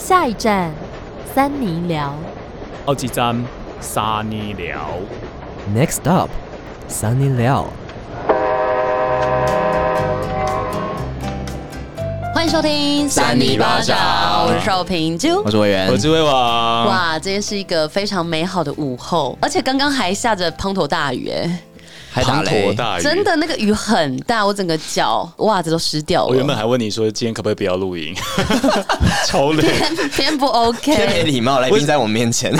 下一站，三尼寮。好几站，三尼寮。Next up，三尼寮。欢迎收听三尼巴掌，我是邵平珠，我是委员，我是魏王。哇，今天是一个非常美好的午后，而且刚刚还下着滂沱大雨，哎。还滂沱大雨，真的那个雨很大，我整个脚袜子都湿掉了。我原本还问你说，今天可不可以不要录音？超累，偏不 OK，偏没礼貌，来宾在我面前。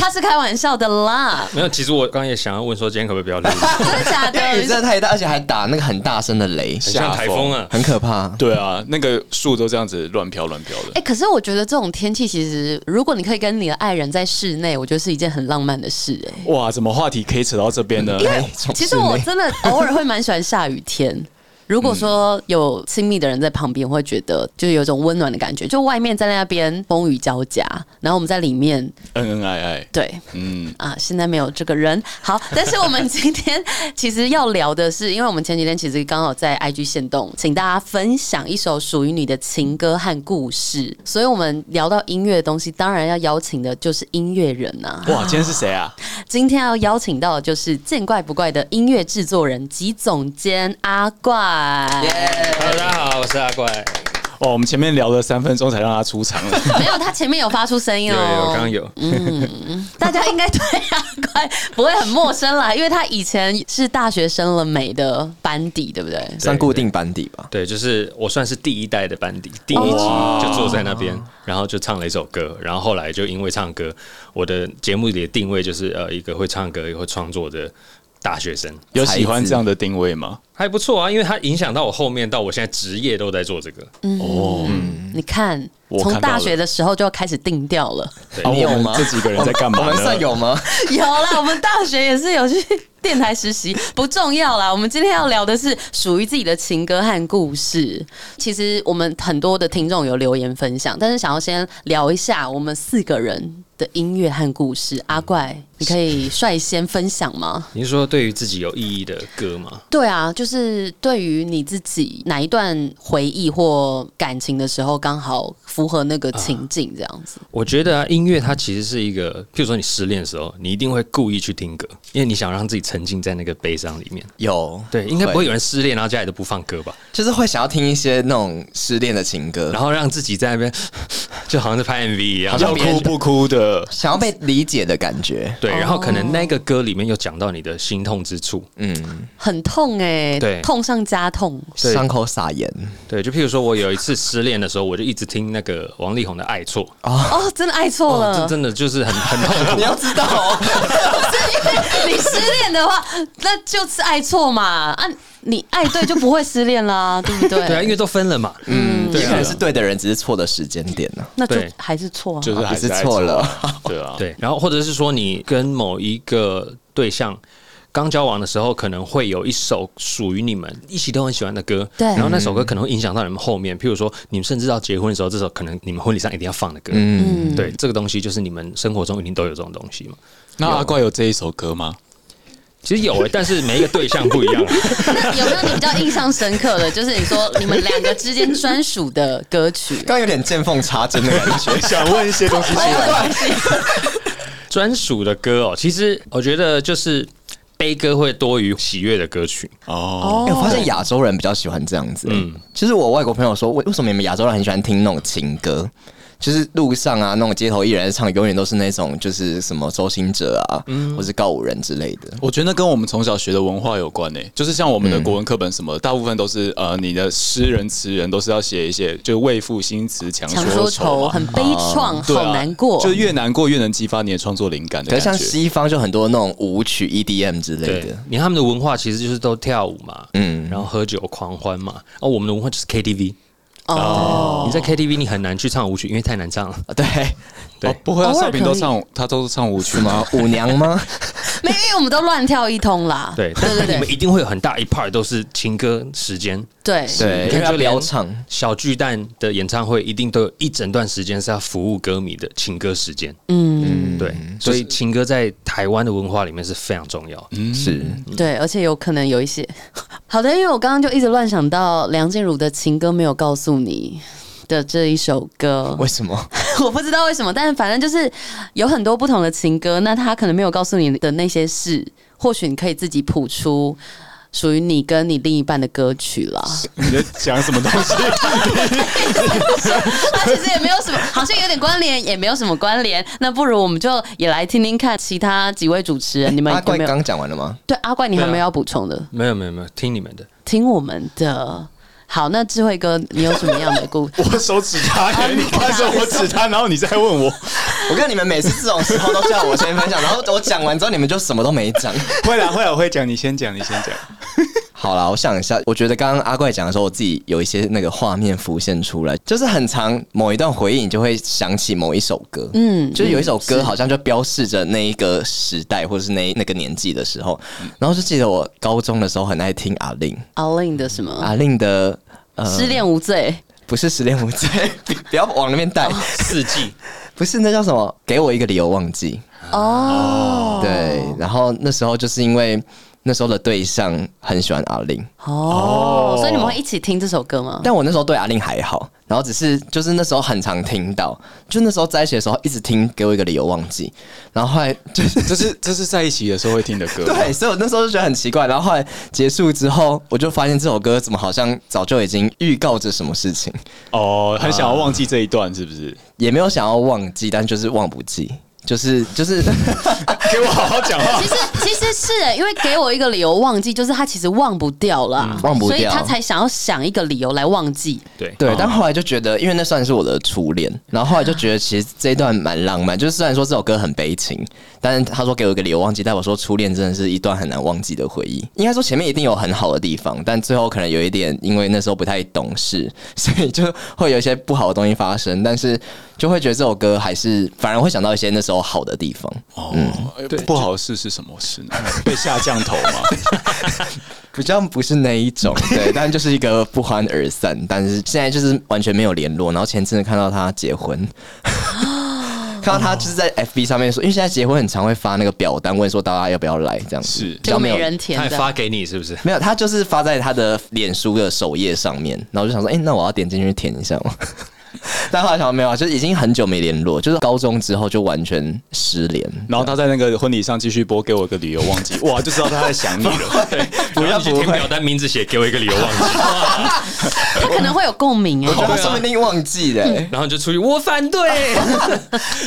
他是开玩笑的啦。没有，其实我刚刚也想要问说，今天可不可以不要录音？真的假的？雨真的太大，而且还打那个很大声的雷，像台风啊，很可怕。对啊，那个树都这样子乱飘乱飘的。哎，可是我觉得这种天气，其实如果你可以跟你的爱人在室内，我觉得是一件很浪漫的事。哎，哇，怎么话题可以扯到这边呢？因为其实我真的偶尔会蛮喜欢下雨天。如果说有亲密的人在旁边，会觉得就有种温暖的感觉。就外面在那边风雨交加，然后我们在里面恩恩爱爱。对，嗯啊，现在没有这个人。好，但是我们今天其实要聊的是，因为我们前几天其实刚好在 IG 限动，请大家分享一首属于你的情歌和故事。所以我们聊到音乐的东西，当然要邀请的就是音乐人呐、啊。哇，今天是谁啊？今天要邀请到的就是见怪不怪的音乐制作人及总监阿怪。Yeah, 大家好，我是阿怪。哦，我们前面聊了三分钟才让他出场了。没有，他前面有发出声音哦。有，刚刚有。嗯，大家应该对阿怪不会很陌生啦，因为他以前是大学生了美的班底，对不对？算固定班底吧。对，就是我算是第一代的班底，第一集就坐在那边，然后就唱了一首歌，然后后来就因为唱歌，我的节目里的定位就是呃一个会唱歌也会创作的。大学生有喜欢这样的定位吗？还不错啊，因为它影响到我后面，到我现在职业都在做这个。嗯、哦，你看，从大学的时候就要开始定调了。对，你有吗？这几个人在干嘛？我们算有吗？有啦，我们大学也是有去电台实习，不重要啦。我们今天要聊的是属于自己的情歌和故事。其实我们很多的听众有留言分享，但是想要先聊一下我们四个人的音乐和故事。阿怪，你可以率先分享吗？你是说对于自己有意义的歌吗？对啊，就是对于你自己哪一段回忆或感情的时候，刚好符合那个情境这样子。啊，我觉得啊，音乐它其实是一个，譬如说你失恋的时候，你一定会故意去听歌，因为你想让自己沉浸在那个悲伤里面。有对，应该不会有人失恋然后家里都不放歌吧？就是会想要听一些那种失恋的情歌，然后让自己在那边 就好像是拍 MV 一样，要哭不哭的，想要被理解的感觉。对。然后可能那个歌里面又讲到你的心痛之处，嗯，很痛哎、欸，对，痛上加痛，伤口撒盐，对，就譬如说我有一次失恋的时候，我就一直听那个王力宏的《爱错》哦，真的爱错了，这真的就是很很痛苦。你要知道、哦，不是因为你失恋的话，那就是爱错嘛。啊，你爱对就不会失恋啦，对不对？对啊，因为都分了嘛，嗯，也可能是对的人，只是错的时间点呢、啊，那就还是错，就是还是错了，对啊，对，然后或者是说你跟某一个对象刚交往的时候，可能会有一首属于你们一起都很喜欢的歌，对，然后那首歌可能会影响到你们后面，譬如说你们甚至到结婚的时候，这首可能你们婚礼上一定要放的歌，嗯，对，这个东西就是你们生活中一定都有这种东西嘛。那阿怪有这一首歌吗？其实有诶、欸，但是每一个对象不一样。那 有没有你比较印象深刻的，就是你说你们两个之间专属的歌曲？刚有点见缝插针的感觉，想问一些东西出来。专属的歌哦，其实我觉得就是悲歌会多于喜悦的歌曲哦。欸、我发现亚洲人比较喜欢这样子。嗯，其实我外国朋友说，为为什么你们亚洲人很喜欢听那种情歌？就是路上啊，那种街头艺人唱，永远都是那种就是什么周兴哲啊，嗯，或是告五人之类的。我觉得那跟我们从小学的文化有关诶、欸，就是像我们的国文课本什么，大部分都是呃，你的诗人词人都是要写一些就为赋新词强说愁，很悲怆，啊、好难过，就越难过越能激发你的创作灵感的。可是像西方就很多那种舞曲 EDM 之类的，你看他们的文化其实就是都跳舞嘛，嗯，然后喝酒狂欢嘛，哦，我们的文化就是 KTV。哦，你在 KTV 你很难去唱舞曲，因为太难唱了。对，对，哦、不会啊，少平都唱，他都是唱舞曲吗？舞娘吗？没，因为我们都乱跳一通啦。对，但是你们一定会有很大一 part 都是情歌时间。对对，你看就聊唱小巨蛋的演唱会，一定都有一整段时间是要服务歌迷的情歌时间。嗯，对，所以情歌在台湾的文化里面是非常重要。嗯，是对，而且有可能有一些好的，因为我刚刚就一直乱想到梁静茹的情歌没有告诉你。的这一首歌。为什么？我不知道为什么，但是反正就是有很多不同的情歌。那他可能没有告诉你的那些事，或许你可以自己谱出。属于你跟你另一半的歌曲了。你在讲什么东西？他其实也没有什么，好像有点关联，也没有什么关联。那不如我们就也来听听看其他几位主持人，你们有没有？阿怪刚讲完了吗？对，阿怪，你还没有要补充的？没有，没有，没有，听你们的，听我们的。好，那智慧哥，你有什么样的故事？我手指他，你看着我指他，然后你再问我。我看你们每次这种时候都叫我先分享，然后我讲完之后，你们就什么都没讲。会啦，会啦，我会讲，你先讲，你先讲。好了，我想一下，我觉得刚刚阿怪讲的时候，我自己有一些那个画面浮现出来，就是很长某一段回忆，你就会想起某一首歌，嗯，就是有一首歌好像就标示着那一个时代或者是那那个年纪的时候，然后就记得我高中的时候很爱听阿令，阿令的什么？阿令的。呃、失恋无罪，不是失恋无罪，不要往那边带。四季，不是那叫什么？给我一个理由忘记。哦，对，然后那时候就是因为。那时候的对象很喜欢阿令哦，所以你们会一起听这首歌吗？但我那时候对阿令还好，然后只是就是那时候很常听到，就那时候在一起的时候一直听，给我一个理由忘记，然后后来就 是这是这是在一起的时候会听的歌，对，所以我那时候就觉得很奇怪，然后后来结束之后，我就发现这首歌怎么好像早就已经预告着什么事情哦，很想要忘记这一段是不是？也没有想要忘记，但就是忘不记。就是就是 给我好好讲话。其实其实是，因为给我一个理由忘记，就是他其实忘不掉了，嗯、忘不掉，所以他才想要想一个理由来忘记。对对，但后来就觉得，因为那算是我的初恋，然后后来就觉得其实这一段蛮浪漫。就是虽然说这首歌很悲情，但是他说给我一个理由忘记，代表说初恋真的是一段很难忘记的回忆。应该说前面一定有很好的地方，但最后可能有一点，因为那时候不太懂事，所以就会有一些不好的东西发生。但是就会觉得这首歌还是反而会想到一些那时候好的地方。哦，嗯，对，不好的事是什么事呢？被下降头吗？比较不是那一种，对，但就是一个不欢而散。但是现在就是完全没有联络。然后前阵子看到他结婚。看到他就是在 FB 上面说，因为现在结婚很常会发那个表单，问说大家要不要来这样子，是就没人填，他还发给你是不是？没有，他就是发在他的脸书的首页上面，然后就想说，哎、欸，那我要点进去填一下吗？但后来想说没有啊，就已经很久没联络，就是高中之后就完全失联。然后他在那个婚礼上继续播，给我一个理由忘记，哇，就知道他在想你了。对，不要填表单，名字写给我一个理由忘记，他可能会有共鸣哎，他说不定忘记了，然后就出去，我反对。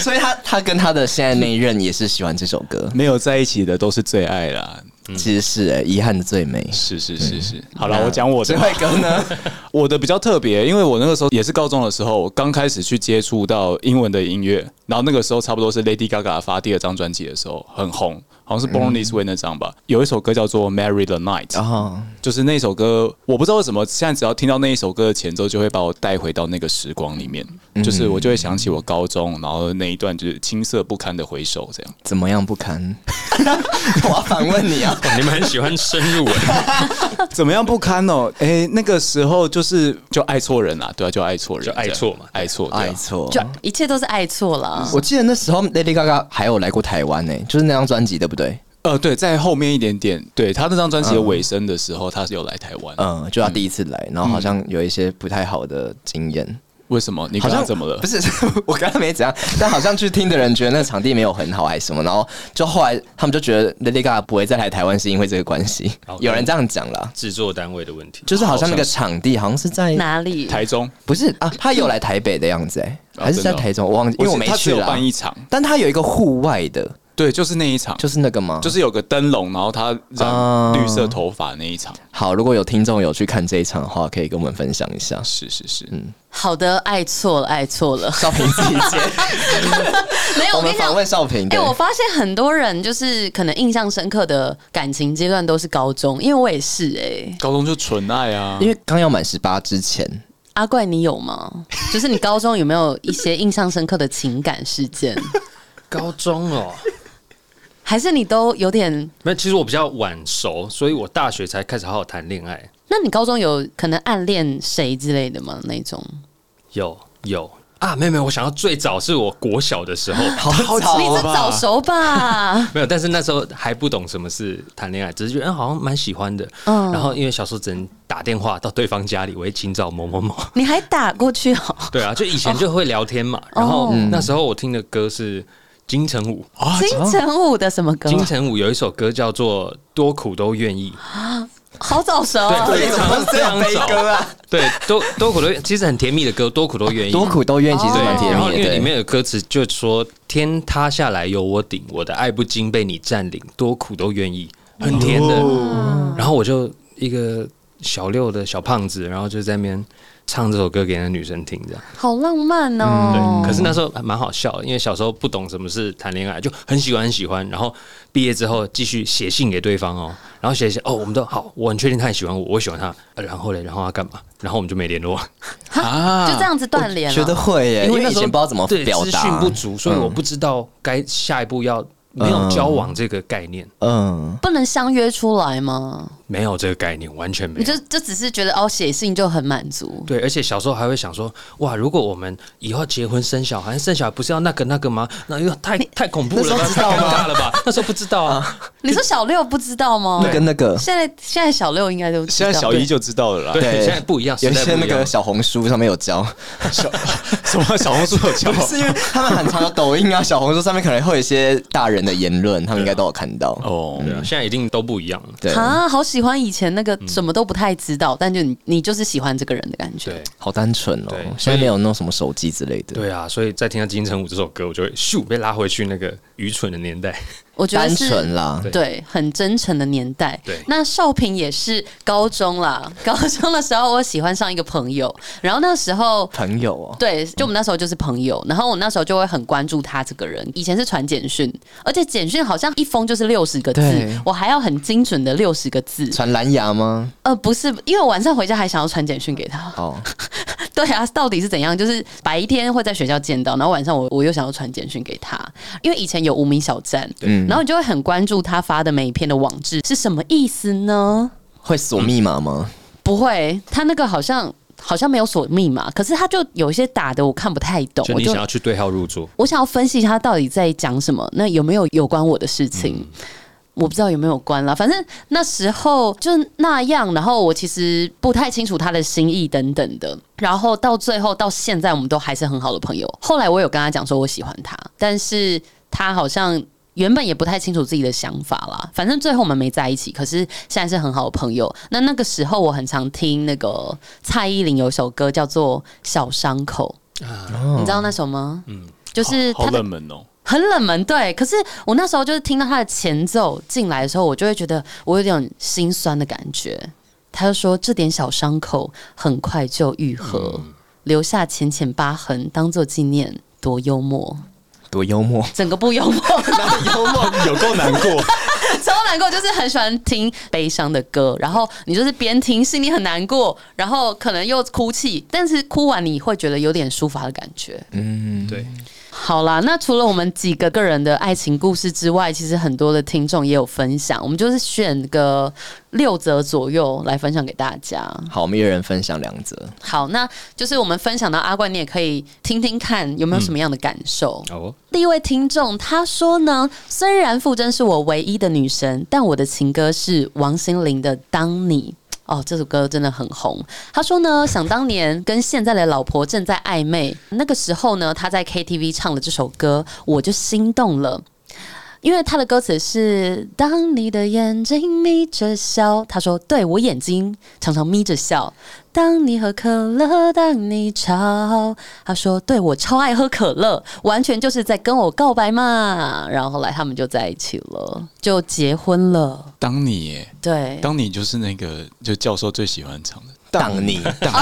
所以他他跟他的现在那一任也是喜欢这首歌，没有在一起的都是最爱啦。其实是哎、欸，遗憾的最美。是是是是。好了，我讲我的。智慧哥呢？我的比较特别，因为我那个时候也是高中的时候，刚开始去接触到英文的音乐，然后那个时候差不多是 Lady Gaga 发第二张专辑的时候，很红。好像是 Born This Way 那张吧，有一首歌叫做 Marry the Night，就是那首歌，我不知道为什么现在只要听到那一首歌的前奏，就会把我带回到那个时光里面，就是我就会想起我高中，然后那一段就是青涩不堪的回首，这样。怎么样不堪？我要反问你啊！你们很喜欢深入文，怎么样不堪哦？哎，那个时候就是就爱错人啦，对啊，就爱错人，就爱错嘛，爱错，爱错，就一切都是爱错了。我记得那时候 Lady Gaga 还有来过台湾呢，就是那张专辑的。不对，呃，对，在后面一点点，对他那张专辑的尾声的时候，嗯、他是有来台湾，嗯，就他第一次来，然后好像有一些不太好的经验。为什么？你刚刚怎么了？不是，我刚刚没怎样，但好像去听的人觉得那个场地没有很好，还是什么，然后就后来他们就觉得 Lady Gaga 不会再来台湾，是因为这个关系。Okay, 有人这样讲了，制作单位的问题，就是好像那个场地好像是在哪里？台中？不是啊，他有来台北的样子，哎，还是在台中？我忘记，因为我没去了。办一场，但他有一个户外的。对，就是那一场，就是那个吗？就是有个灯笼，然后他染绿色头发那一场。好，如果有听众有去看这一场的话，可以跟我们分享一下。是是是，嗯，好的，爱错了，爱错了，少平自己接。没有，我跟你讲，访问少平。哎，我发现很多人就是可能印象深刻的感情阶段都是高中，因为我也是哎，高中就纯爱啊，因为刚要满十八之前。阿怪，你有吗？就是你高中有没有一些印象深刻的情感事件？高中哦。还是你都有点没有？其实我比较晚熟，所以我大学才开始好好谈恋爱。那你高中有可能暗恋谁之类的吗？那种有有啊，没有没有，我想到最早是我国小的时候，好早你是早熟吧？没有，但是那时候还不懂什么是谈恋爱，只是觉得、嗯、好像蛮喜欢的。嗯，然后因为小时候只能打电话到对方家里，喂，请找某某某。你还打过去哦？对啊，就以前就会聊天嘛。哦、然后那时候我听的歌是金城武啊，金城武的什么歌？金城武有一首歌叫做《多苦都愿意》。啊好早熟啊！对，非常非常悲歌啊！对，多多苦都其实很甜蜜的歌，多苦都愿意，多苦都愿意，其实蛮甜蜜的。然后因为里面的歌词就说：“天塌下来有我顶，我的爱不经被你占领，多苦都愿意。”很甜的。然后我就一个小六的小胖子，然后就在那边唱这首歌给那女生听，这样好浪漫哦。对，可是那时候还蛮好笑的，因为小时候不懂什么是谈恋爱，就很喜欢很喜欢。然后毕业之后继续写信给对方哦。然后写一写哦，我们都好，我很确定他很喜欢我，我喜欢他。然后嘞，然后他干嘛？然后我们就没联络啊，就这样子断联了。觉得会耶，因为以前不知道怎么表达，资讯不足，所以我不知道该下一步要没有交往这个概念。嗯，不能相约出来吗？没有这个概念，完全没有。你就就只是觉得哦，写信就很满足。对，而且小时候还会想说，哇，如果我们以后结婚生小孩，生小孩不是要那个那个吗？那又太太恐怖了，太尴尬了吧？那时候不知道啊。你说小六不知道吗？那跟那个，现在现在小六应该都现在小一就知道了啦。对，现在不一样，有一些那个小红书上面有教。小 什么小红书有教？是因为他们很常有抖音啊，小红书上面可能会有一些大人的言论，他们应该都有看到。哦，对啊，现在一定都不一样了。对啊，好喜欢以前那个。什么都不太知道，但就你你就是喜欢这个人的感觉，对，好单纯哦。现在没有那种什么手机之类的，对啊，所以在听到金城武这首歌，我就会咻被拉回去那个愚蠢的年代。我觉得是单纯啦，对，很真诚的年代。对，那少平也是高中啦，高中的时候我喜欢上一个朋友，然后那时候朋友哦，对，就我们那时候就是朋友，然后我那时候就会很关注他这个人。以前是传简讯，而且简讯好像一封就是六十个字，我还要很精准的六十个字。传蓝牙吗？呃，不是，因为我晚上回家还想要传简讯给他。哦，对啊，到底是怎样？就是白天会在学校见到，然后晚上我我又想要传简讯给他，因为以前有无名小站，嗯。然后你就会很关注他发的每一篇的网志是什么意思呢？会锁密码吗？不会，他那个好像好像没有锁密码，可是他就有一些打的我看不太懂。就你想要去对号入座，我，我想要分析他到底在讲什么，那有没有有关我的事情？嗯、我不知道有没有关啦，反正那时候就那样。然后我其实不太清楚他的心意等等的。然后到最后到现在，我们都还是很好的朋友。后来我有跟他讲说我喜欢他，但是。他好像原本也不太清楚自己的想法啦，反正最后我们没在一起。可是现在是很好的朋友。那那个时候我很常听那个蔡依林有首歌叫做《小伤口》，啊，你知道那首吗？嗯，就是好冷门哦，很冷门。对，可是我那时候就是听到他的前奏进来的时候，我就会觉得我有点心酸的感觉。他就说：“这点小伤口很快就愈合，嗯、留下浅浅疤痕当做纪念，多幽默。”多幽默，整个不幽默，幽 默有够难过，超难过，就是很喜欢听悲伤的歌，然后你就是边听心里很难过，然后可能又哭泣，但是哭完你会觉得有点抒发的感觉，嗯，对。好啦，那除了我们几个个人的爱情故事之外，其实很多的听众也有分享。我们就是选个六则左右来分享给大家。好，我们一人分享两则。好，那就是我们分享到阿冠，你也可以听听看有没有什么样的感受。好、嗯，第一位听众他说呢，虽然傅真是我唯一的女神，但我的情歌是王心凌的《当你》。哦，这首歌真的很红。他说呢，想当年跟现在的老婆正在暧昧，那个时候呢，他在 KTV 唱了这首歌，我就心动了。因为他的歌词是“当你的眼睛眯着笑”，他说：“对，我眼睛常常眯着笑。”当你喝可乐，当你吵，他说：“对，我超爱喝可乐，完全就是在跟我告白嘛。”然后后来他们就在一起了，就结婚了。当你耶，对，当你就是那个就教授最喜欢唱的。当你，当，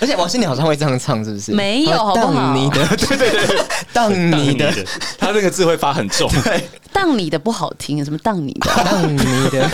而且王心凌好像会这样唱，是不是？没有，好不好？当你的，对 对对，当 你的，他那个字会发很重。对，当你的不好听，什么当你的？当你的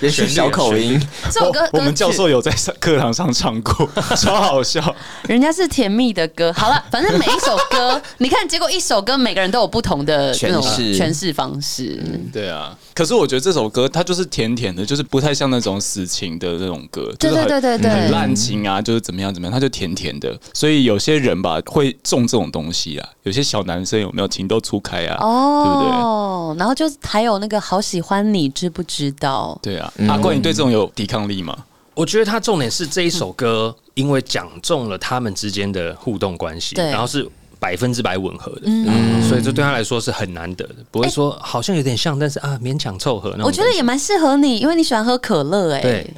也许小口音。这首歌我们教授有在课堂上唱过，超好笑。人家是甜蜜的歌。好了，反正每一首歌，你看，结果一首歌每个人都有不同的诠释诠释方式。对啊，可是我觉得这首歌它就是甜甜的，就是不太像那种死情的那种歌，对对对对对，很滥情啊，就是怎么样怎么样，他就甜甜的。所以有些人吧会中这种东西啊，有些小男生有没有情窦初开啊？哦，对不对？然后就还有那个好喜欢你，知不知道？对啊，阿怪，你对这种有抵抗力吗？我觉得他重点是这一首歌，因为讲中了他们之间的互动关系，然后是。百分之百吻合的，嗯，所以这对他来说是很难得的，不会说好像有点像，但是啊勉强凑合。我觉得也蛮适合你，因为你喜欢喝可乐，哎，对，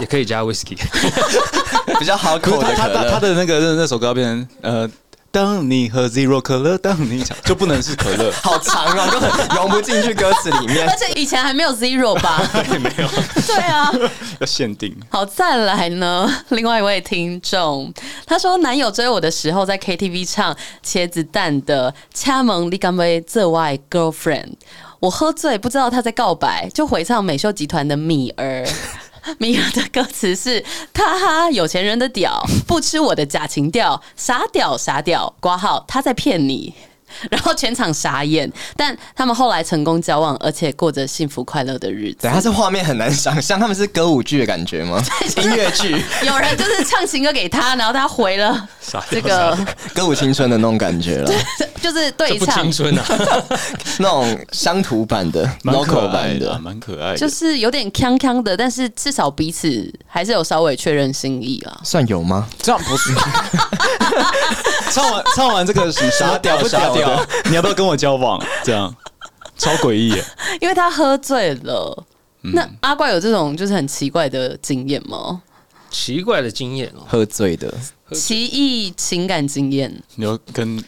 也可以加 whisky，比较好口的可乐。他他的那个那首歌变成呃。当你喝 Zero 可乐，当你想就不能是可乐，好长啊，都很融不进去歌词里面。而且以前还没有 Zero 吧？对，没有。对啊，要限定。好，再来呢，另外一位听众，他说男友追我的时候，在 KTV 唱茄子蛋的《掐盟立干杯》，这外 Girlfriend，我喝醉不知道他在告白，就回唱美秀集团的米儿。米儿的歌词是：他哈有钱人的屌，不吃我的假情调，傻屌傻屌，挂号他在骗你。然后全场傻眼，但他们后来成功交往，而且过着幸福快乐的日子。对，他这画面很难想象，他们是歌舞剧的感觉吗？音乐剧，有人就是唱情歌给他，然后他回了这个 歌舞青春的那种感觉了，就是对唱青春啊，那种乡土版的、local 版的，蛮可爱的，就是有点锵锵的，但是至少彼此还是有稍微确认心意啊。算有吗？这样不是。唱完 唱完这个什么傻屌傻屌，你要不要跟我交往？这样超诡异耶！因为他喝醉了。嗯、那阿怪有这种就是很奇怪的经验吗？奇怪的经验哦，喝醉的奇异情感经验。你要跟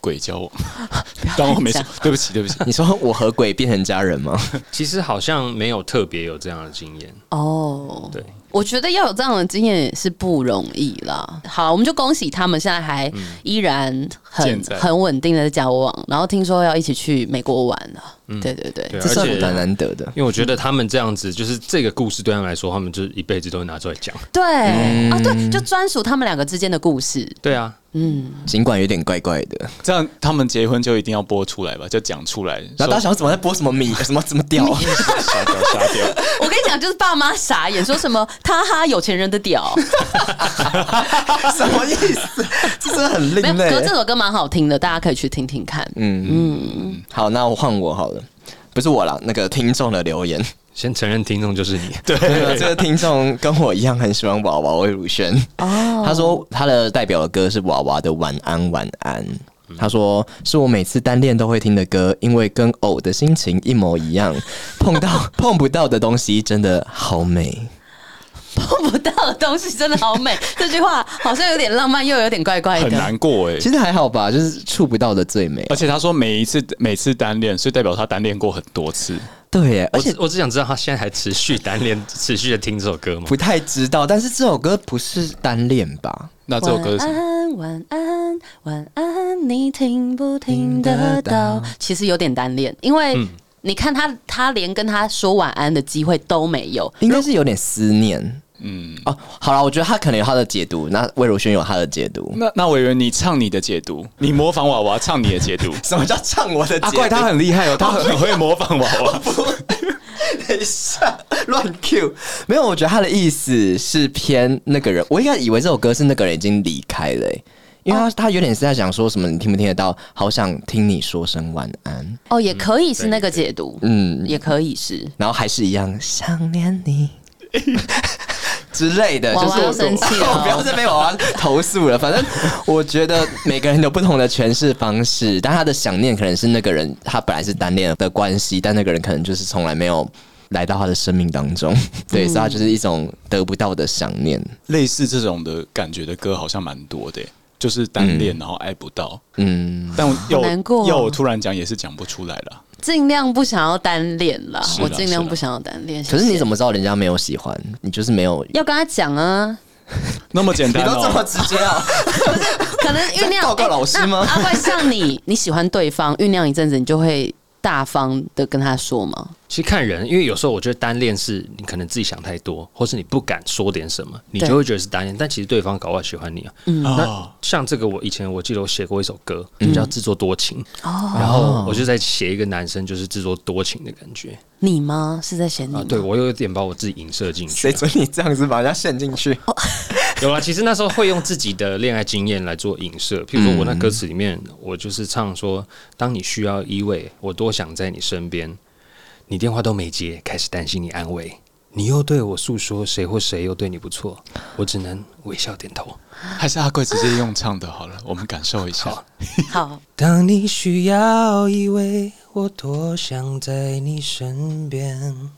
鬼交往？当我没说，对不起，对不起。你说我和鬼变成家人吗？其实好像没有特别有这样的经验哦。对。我觉得要有这样的经验也是不容易啦。好，我们就恭喜他们现在还依然很很稳定的交往，然后听说要一起去美国玩了。嗯，对对对，这是很难得的。因为我觉得他们这样子，就是这个故事对他们来说，他们就是一辈子都会拿出来讲。对啊，对，就专属他们两个之间的故事。对啊，嗯，尽管有点怪怪的，这样他们结婚就一定要播出来吧？就讲出来。然后大家想怎么在播什么米？什么怎么屌？傻屌傻屌！我跟你讲，就是爸妈傻眼，说什么。他哈有钱人的屌，什么意思？这真的很另类。可这首歌蛮好听的，大家可以去听听看。嗯嗯，好，那我换我好了，不是我啦，那个听众的留言，先承认听众就是你。对，这个听众跟我一样很喜欢娃娃魏如萱。哦，他说他的代表的歌是娃娃的《晚安晚安》。他说是我每次单恋都会听的歌，因为跟偶的心情一模一样。碰到 碰不到的东西，真的好美。碰不到的东西真的好美，这句话好像有点浪漫，又有点怪怪的，很难过哎、欸。其实还好吧，就是触不到的最美。而且他说每一次每次单恋，所以代表他单恋过很多次。对耶，而且我，我只想知道他现在还持续单恋，持续的听这首歌吗？不太知道，但是这首歌不是单恋吧？那这首歌是晚安晚安晚安，你听不听得到？其实有点单恋，因为、嗯、你看他，他连跟他说晚安的机会都没有，应该是有点思念。嗯哦，好了，我觉得他可能有他的解读，那魏如萱有他的解读。那那委员，你唱你的解读，你模仿娃娃唱你的解读。什么叫唱我的解读？阿怪他很厉害哦，他很会模仿娃娃。等一下，乱 Q。没有，我觉得他的意思是偏那个人。我应该以为这首歌是那个人已经离开了，因为他他有点是在想说什么，你听不听得到？好想听你说声晚安。哦，也可以是那个解读，嗯，也可以是。然后还是一样想念你。之类的，就是我生气了，不要再被娃娃投诉了。反正我觉得每个人有不同的诠释方式，但他的想念可能是那个人他本来是单恋的关系，但那个人可能就是从来没有来到他的生命当中，对，所以他就是一种得不到的想念。类似这种的感觉的歌好像蛮多的，就是单恋然后爱不到，嗯，但又要我突然讲也是讲不出来了。尽量不想要单恋啦，我尽量不想要单恋。可是你怎么知道人家没有喜欢？你就是没有要跟他讲啊？那么简单，你都这么直接啊？可能酝酿报告老师吗？阿怪像你，你喜欢对方，酝酿一阵子，你就会大方的跟他说吗？其实看人，因为有时候我觉得单恋是你可能自己想太多，或是你不敢说点什么，你就会觉得是单恋。但其实对方搞不好喜欢你啊。嗯，那像这个，我以前我记得我写过一首歌，就叫《自作多情》。哦，然后我就在写一个男生就是自作多情的感觉。你吗？是在写你吗？对，我有点把我自己影射进去。谁准你这样子把人家陷进去？有啊，其实那时候会用自己的恋爱经验来做影射。譬如说我那歌词里面，我就是唱说：“当你需要依偎，我多想在你身边。”你电话都没接，开始担心你安慰。你又对我诉说谁或谁又对你不错，我只能微笑点头。还是阿贵直接用唱的好了，我们感受一下。好。好，当你需要依偎，我多想在你身边。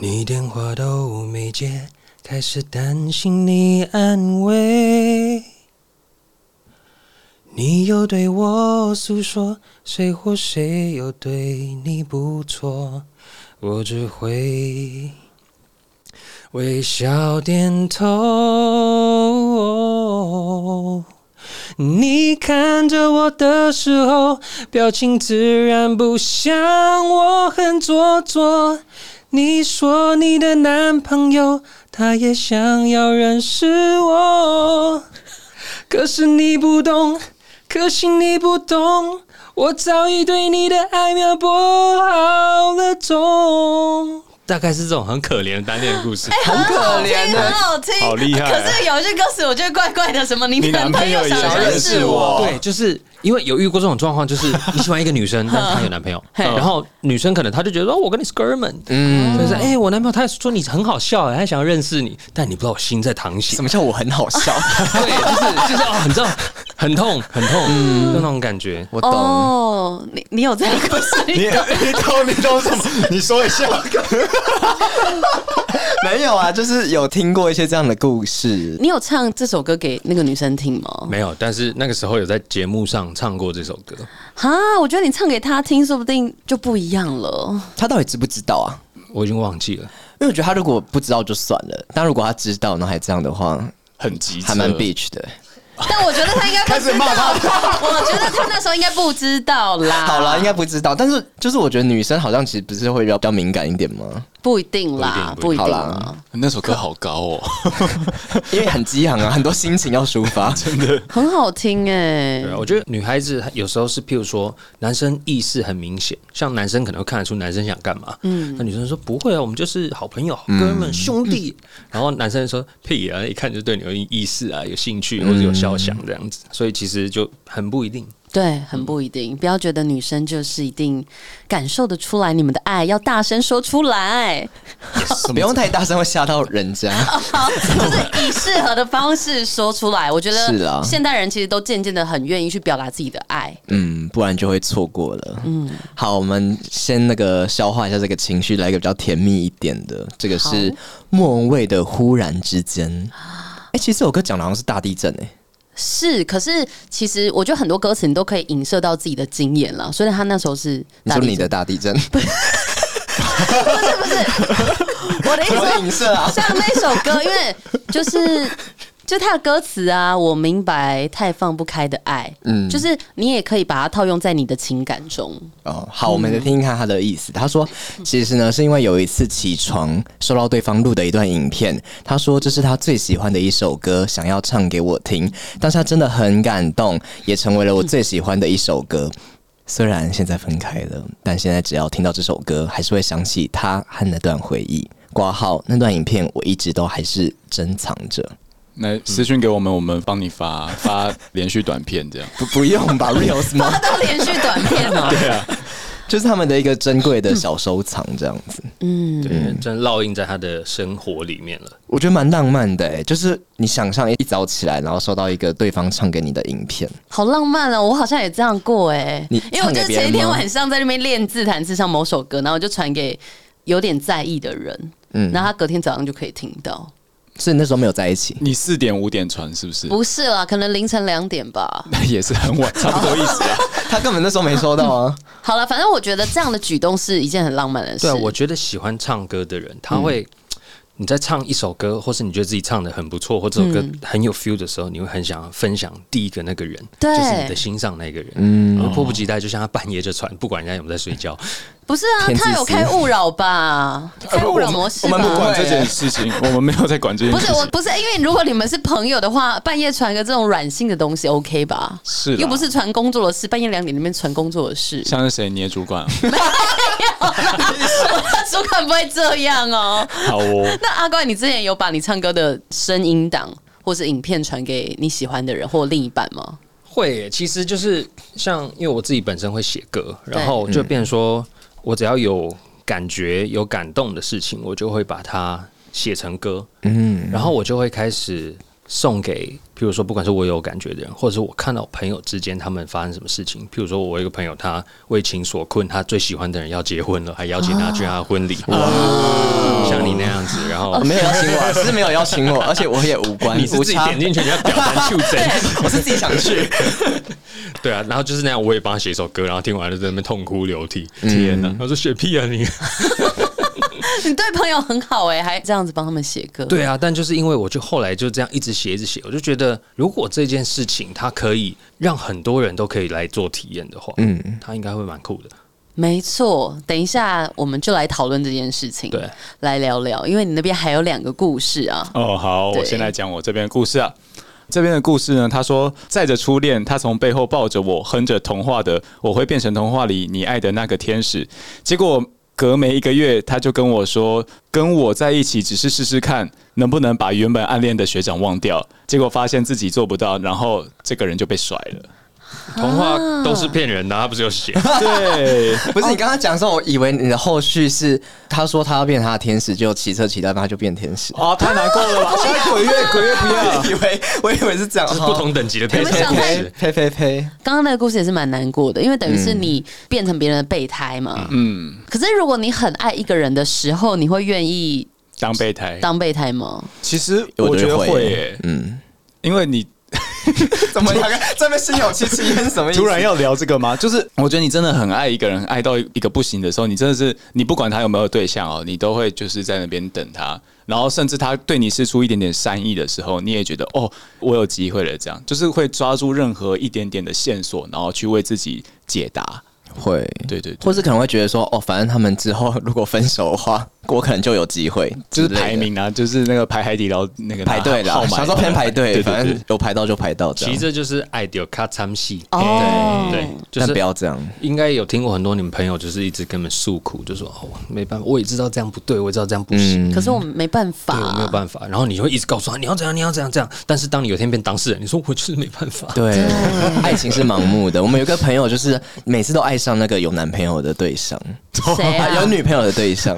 你电话都没接，开始担心你安危。你又对我诉说，谁或谁又对你不错，我只会微笑点头。你看着我的时候，表情自然不像我很做作。你说你的男朋友，他也想要认识我，可是你不懂。可惜你不懂，我早已对你的爱苗播好了种。大概是这种很可怜的单恋故事，欸，很可怜，很好听，好厉害。可是有一句歌词我觉得怪怪的，什么你男朋友想认识我？对，就是。因为有遇过这种状况，就是你喜欢一个女生，但是她有男朋友，然后女生可能她就觉得说，我跟你是哥们，嗯，就是哎，我男朋友他说你很好笑，他想要认识你，但你不知道我心在淌血。什么叫我很好笑？对，就是就是哦，很重，很痛，很痛，嗯，就那种感觉。我懂。哦，你你有在故事？你你懂你懂什么？你说一下。没有啊，就是有听过一些这样的故事。你有唱这首歌给那个女生听吗？没有，但是那个时候有在节目上。唱过这首歌哈，我觉得你唱给她听，说不定就不一样了。她到底知不知道啊？我已经忘记了，因为我觉得她如果不知道就算了，但如果她知道，那还这样的话，很急，还蛮 bitch 的。但我觉得他应该开始骂他，我觉得他那时候应该不知道啦。好啦，应该不知道，但是就是我觉得女生好像其实不是会比较比较敏感一点吗？不一定啦，不一定啦。那首歌好高哦，因为很激昂啊，很多心情要抒发，真的。很好听哎。对啊，我觉得女孩子有时候是，譬如说男生意识很明显，像男生可能会看得出男生想干嘛，嗯，那女生说不会啊，我们就是好朋友、好哥们、兄弟。然后男生说屁啊，一看就对你有意思啊，有兴趣或者有肖想这样子，所以其实就很不一定。对，很不一定。不要觉得女生就是一定感受得出来你们的爱，要大声说出来，不用太大声会吓到人家。就是以适合的方式说出来。我觉得 是啊，现代人其实都渐渐的很愿意去表达自己的爱。嗯，不然就会错过了。嗯，好，我们先那个消化一下这个情绪，来一个比较甜蜜一点的。这个是莫文蔚的《忽然之间》。哎、欸，其实这首歌讲的好像是大地震哎、欸。是，可是其实我觉得很多歌词你都可以影射到自己的经验了，所以他那时候是你说你的大地震，不是不是，我的意思是影射啊，像那首歌，因为就是。就他的歌词啊，我明白太放不开的爱，嗯，就是你也可以把它套用在你的情感中。哦，好，我们来听听看他的意思。他说，其实呢，是因为有一次起床收到对方录的一段影片，他说这是他最喜欢的一首歌，想要唱给我听。但是他真的很感动，也成为了我最喜欢的一首歌。虽然现在分开了，但现在只要听到这首歌，还是会想起他和那段回忆。挂号那段影片，我一直都还是珍藏着。来私信给我们，我们帮你发发连续短片，这样 不不用吧？Reels 吗？发到连续短片吗。对啊，就是他们的一个珍贵的小收藏，这样子。嗯，对，真烙印在他的生活里面了。我觉得蛮浪漫的，哎，就是你想象一早起来，然后收到一个对方唱给你的影片，好浪漫啊！我好像也这样过，哎，你因为我就前一天晚上在那边练自弹自唱某首歌，然后我就传给有点在意的人，嗯，然后他隔天早上就可以听到。是你那时候没有在一起？你四点五点传是不是？不是啦，可能凌晨两点吧。那 也是很晚，差不多意思啊。他根本那时候没收到啊。好了，反正我觉得这样的举动是一件很浪漫的事。对啊，我觉得喜欢唱歌的人，他会。嗯你在唱一首歌，或是你觉得自己唱的很不错，或这首歌很有 feel 的时候，你会很想分享第一个那个人，对就是你的心上那个人，嗯，迫不及待，就像他半夜就传，不管人家有没有在睡觉。不是啊，他有开勿扰吧？开勿扰模式我们不管这件事情，我们没有在管这件事情。不是，我不是因为如果你们是朋友的话，半夜传个这种软性的东西，OK 吧？是，又不是传工作的事，半夜两点那边传工作的事。像是谁？你的主管？主管不会这样哦。好哦。那阿怪，你之前有把你唱歌的声音档或是影片传给你喜欢的人或另一半吗？会，其实就是像因为我自己本身会写歌，然后就变成说。我只要有感觉、有感动的事情，我就会把它写成歌，嗯，然后我就会开始送给，譬如说，不管是我有感觉的人，或者是我看到朋友之间他们发生什么事情，譬如说，我一个朋友他为情所困，他最喜欢的人要结婚了，还邀请他去他的婚礼，哇，像你那样子，然后没有 邀请我，是没有邀请我，而且我也无关，你是自己点进去，你要表单去谁？我是自己想去。对啊，然后就是那样，我也帮他写一首歌，然后听完了在那边痛哭流涕。天哪！他说写屁啊你！你对朋友很好哎，还这样子帮他们写歌。对啊，但就是因为我就后来就这样一直写一直写，我就觉得如果这件事情它可以让很多人都可以来做体验的话，嗯，他应该会蛮酷的。没错，等一下我们就来讨论这件事情，对，来聊聊，因为你那边还有两个故事啊。哦，好，我先来讲我这边的故事啊。这边的故事呢，他说载着初恋，他从背后抱着我，哼着童话的，我会变成童话里你爱的那个天使。结果隔没一个月，他就跟我说，跟我在一起只是试试看，能不能把原本暗恋的学长忘掉。结果发现自己做不到，然后这个人就被甩了。童话都是骗人的，他不是有写？对，不是你刚刚讲的时候，我以为你的后续是他说他要变他的天使，就骑车骑到他就变天使。哦，太难过了吧？现在鬼月鬼月不要，以为我以为是这样，是不同等级的天使。呸呸呸！刚刚那个故事也是蛮难过的，因为等于是你变成别人的备胎嘛。嗯。可是如果你很爱一个人的时候，你会愿意当备胎？当备胎吗？其实我觉得会耶，嗯，因为你。怎么样？这边心有戚戚焉什么意思？突然要聊这个吗？就是我觉得你真的很爱一个人，爱到一个不行的时候，你真的是你不管他有没有对象哦，你都会就是在那边等他，然后甚至他对你释出一点点善意的时候，你也觉得哦，我有机会了，这样就是会抓住任何一点点的线索，然后去为自己解答。会，对，对对，或是可能会觉得说，哦，反正他们之后如果分手的话，我可能就有机会，就是排名啊，就是那个排海底捞那个排队的，想说偏排队，反正有排到就排到。其实这就是爱丢卡参戏，哦，对，就是不要这样。应该有听过很多你们朋友，就是一直跟你们诉苦，就说哦，没办法，我也知道这样不对，我也知道这样不行，可是我没办法，对，我没有办法。然后你会一直告诉他，你要怎样，你要怎样，这样。但是当你有天变当事人，你说我就是没办法。对，爱情是盲目的。我们有个朋友，就是每次都爱上那个有男朋友的对象，谁 有女朋友的对象。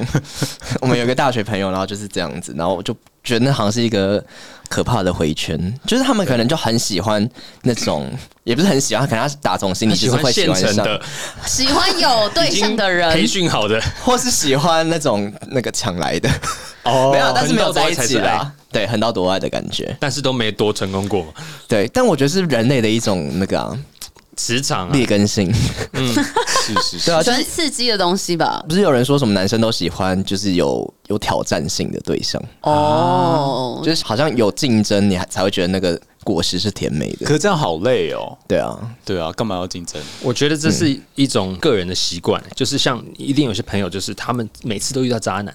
我们有个大学朋友，然后就是这样子，然后我就觉得那好像是一个可怕的回圈，就是他们可能就很喜欢那种，也不是很喜欢，可能他是打从心里就是会喜欢上的，喜欢有对象的人，培训好的，或是喜欢那种那个抢来的。哦，没有，但是没有在一起啦，对，横刀夺爱的感觉，但是都没多成功过，对，但我觉得是人类的一种那个、啊。磁场劣根性，嗯，是是是，对啊，就是刺激的东西吧。不是有人说什么男生都喜欢，就是有有挑战性的对象哦，就是好像有竞争，你还才会觉得那个果实是甜美的。可是这样好累哦。对啊，对啊，干嘛要竞争？我觉得这是一种个人的习惯，就是像一定有些朋友，就是他们每次都遇到渣男。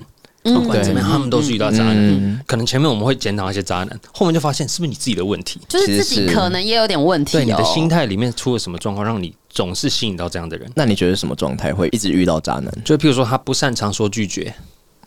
不管怎么样，他们都是遇到渣男。可能前面我们会检讨一些渣男，后面就发现是不是你自己的问题？就是自己可能也有点问题。对，你的心态里面出了什么状况，让你总是吸引到这样的人？那你觉得什么状态会一直遇到渣男？就譬如说，他不擅长说拒绝，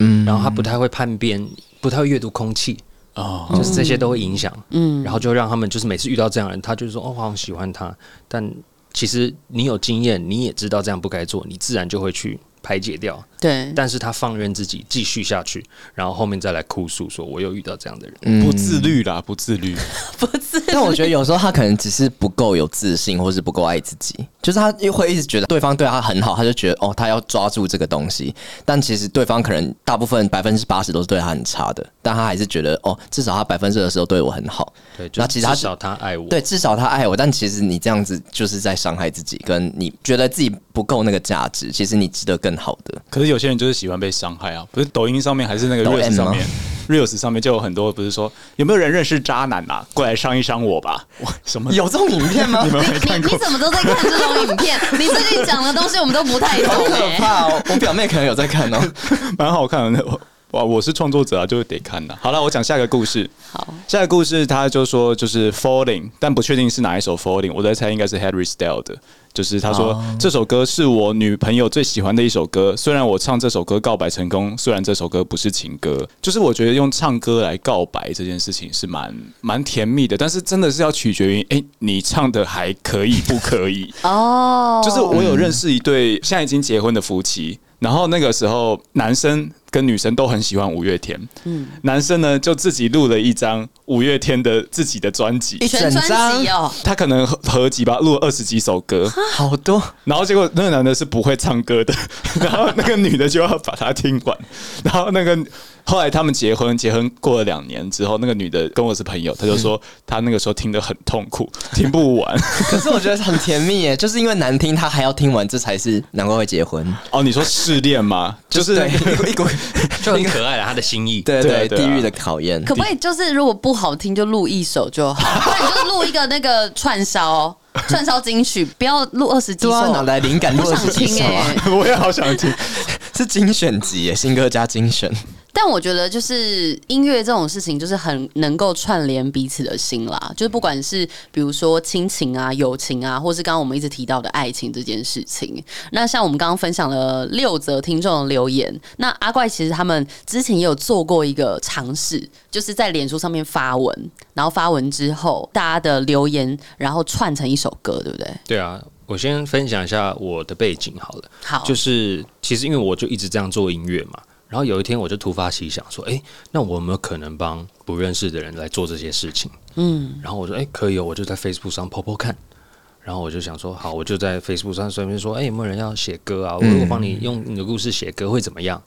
嗯，然后他不太会叛变，不太会阅读空气，哦，就是这些都会影响，嗯，然后就让他们就是每次遇到这样的人，他就说哦，我好喜欢他，但其实你有经验，你也知道这样不该做，你自然就会去。排解掉，对，但是他放任自己继续下去，然后后面再来哭诉说，我又遇到这样的人，不自律啦，不自律，不自律。但我觉得有时候他可能只是不够有自信，或是不够爱自己，就是他又会一直觉得对方对他很好，他就觉得哦，他要抓住这个东西，但其实对方可能大部分百分之八十都是对他很差的，但他还是觉得哦，至少他百分之二十都对我很好，对，那其实至少他爱我，对，至少他爱我，但其实你这样子就是在伤害自己，跟你觉得自己不够那个价值，其实你值得更好的。可是有些人就是喜欢被伤害啊，不是抖音上面还是那个 Reels 上面，reels 上面就有很多，不是说有没有人认识渣男啊？过来伤一伤我吧！哇，什么有这种影片吗？你们没看过你你？怎么都在看这种影片？你最近讲的东西我们都不太好可懂哎、怕哦！我表妹可能有在看哦。蛮好看的。哇，我是创作者啊，就得看呐。好了，我讲下一个故事。好，下一个故事他就说就是 Falling，但不确定是哪一首 Falling。我在猜应该是 Harry Styles 的。就是他说、哦、这首歌是我女朋友最喜欢的一首歌。虽然我唱这首歌告白成功，虽然这首歌不是情歌，就是我觉得用唱歌来告白这件事情是蛮蛮甜蜜的。但是真的是要取决于，哎、欸，你唱的还可以不可以？哦，就是我有认识一对现在已经结婚的夫妻。然后那个时候，男生跟女生都很喜欢五月天。嗯，男生呢就自己录了一张五月天的自己的专辑，一全专辑哦。他可能合集吧，录了二十几首歌，好多。然后结果那个男的是不会唱歌的，然后那个女的就要把它听完。然后那个后来他们结婚，结婚过了两年之后，那个女的跟我是朋友，她就说她那个时候听得很痛苦，听不完。可是我觉得很甜蜜耶，就是因为难听，她还要听完，这才是难怪会结婚。哦，你说试炼吗？就是一股 就很可爱了，他的心意。对对，地狱的考验。可不可以就是如果不好听就录一首就好，不然你就录一个那个串烧串烧金曲，不要录二十几首。哪来灵感录二十几首啊？我也好想听，是精选集耶，新歌加精选。但我觉得，就是音乐这种事情，就是很能够串联彼此的心啦。就是不管是比如说亲情啊、友情啊，或是刚刚我们一直提到的爱情这件事情。那像我们刚刚分享了六则听众的留言，那阿怪其实他们之前也有做过一个尝试，就是在脸书上面发文，然后发文之后大家的留言，然后串成一首歌，对不对？对啊，我先分享一下我的背景好了。好，就是其实因为我就一直这样做音乐嘛。然后有一天，我就突发奇想说：“哎，那我有没有可能帮不认识的人来做这些事情？”嗯，然后我说：“哎，可以哦。”我就在 Facebook 上 po po 看。然后我就想说：“好，我就在 Facebook 上随便说：‘哎，有没有人要写歌啊？我如果帮你用你的故事写歌会怎么样？’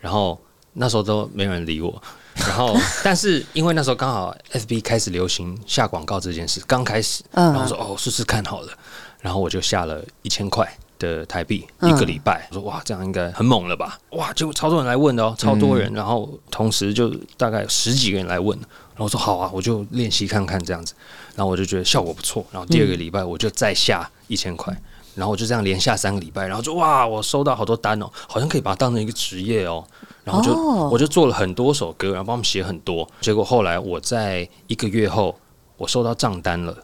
然后那时候都没人理我。然后，但是因为那时候刚好 FB 开始流行下广告这件事，刚开始，然后说：‘哦，试试看好了。’然后我就下了一千块。的台币一个礼拜，我说哇，这样应该很猛了吧？哇，结果超多人来问的哦，超多人，然后同时就大概十几个人来问，然后我说好啊，我就练习看看这样子，然后我就觉得效果不错，然后第二个礼拜我就再下一千块，然后我就这样连下三个礼拜，然后就哇，我收到好多单哦，好像可以把它当成一个职业哦，然后就我就做了很多首歌，然后帮他们写很多，结果后来我在一个月后，我收到账单了。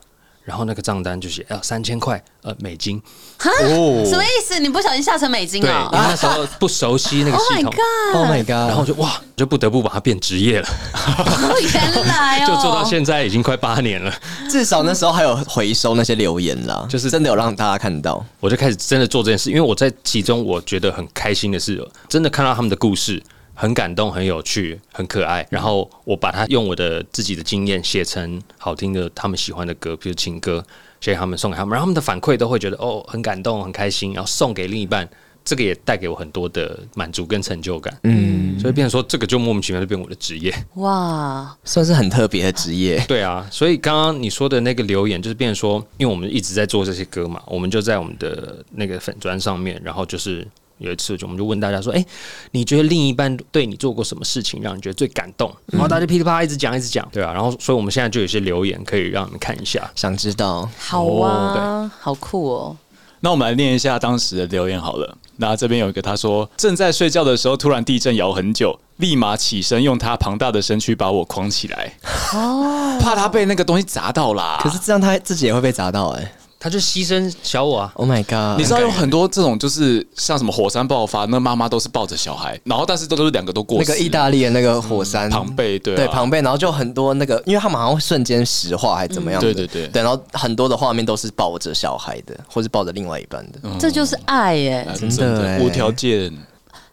然后那个账单就写要三千块呃美金，哈，什么意思？你不小心下成美金了？对，因为那时候不熟悉那个 系统。Oh my god！Oh my god！然后就哇，就不得不把它变职业了。原来哦，就做到现在已经快八年了。至少那时候还有回收那些留言啦，就是真的有让大家看到。我就开始真的做这件事，因为我在其中我觉得很开心的是，真的看到他们的故事。很感动，很有趣，很可爱。然后我把它用我的自己的经验写成好听的他们喜欢的歌，比如情歌，写给他们，送给他们。然后他们的反馈都会觉得哦，很感动，很开心。然后送给另一半，这个也带给我很多的满足跟成就感。嗯，所以变成说这个就莫名其妙就变我的职业。哇，算是很特别的职业。对啊，所以刚刚你说的那个留言，就是变成说，因为我们一直在做这些歌嘛，我们就在我们的那个粉砖上面，然后就是。有一次，就我们就问大家说：“哎，你觉得另一半对你做过什么事情，让你觉得最感动？”然后大家噼里啪啦一直讲，一直讲，对啊。然后，所以我们现在就有些留言可以让你们看一下，想知道。好啊，对，好酷哦。那我们来念一下当时的留言好了。那这边有一个，他说：“正在睡觉的时候，突然地震摇很久，立马起身，用他庞大的身躯把我框起来。哦，怕他被那个东西砸到啦。可是这样他自己也会被砸到哎。”他就牺牲小我啊！Oh my god！你知道有很多这种，就是像什么火山爆发，那妈妈都是抱着小孩，然后但是都都是两个都过世。那个意大利的那个火山，庞贝对对庞贝，然后就很多那个，因为他们好像会瞬间石化还是怎么样？对对对，对，然后很多的画面都是抱着小孩的，或是抱着另外一半的，这就是爱耶，真的无条件。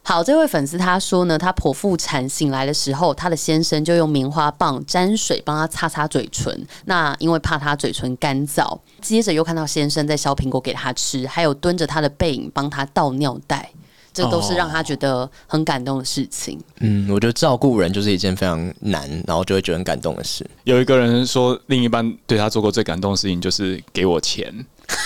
好，这位粉丝他说呢，他剖腹产醒来的时候，他的先生就用棉花棒沾水帮他擦擦嘴唇。那因为怕他嘴唇干燥，接着又看到先生在削苹果给他吃，还有蹲着他的背影帮他倒尿袋，这都是让他觉得很感动的事情。嗯，我觉得照顾人就是一件非常难，然后就会觉得很感动的事。有一个人说，另一半对他做过最感动的事情就是给我钱。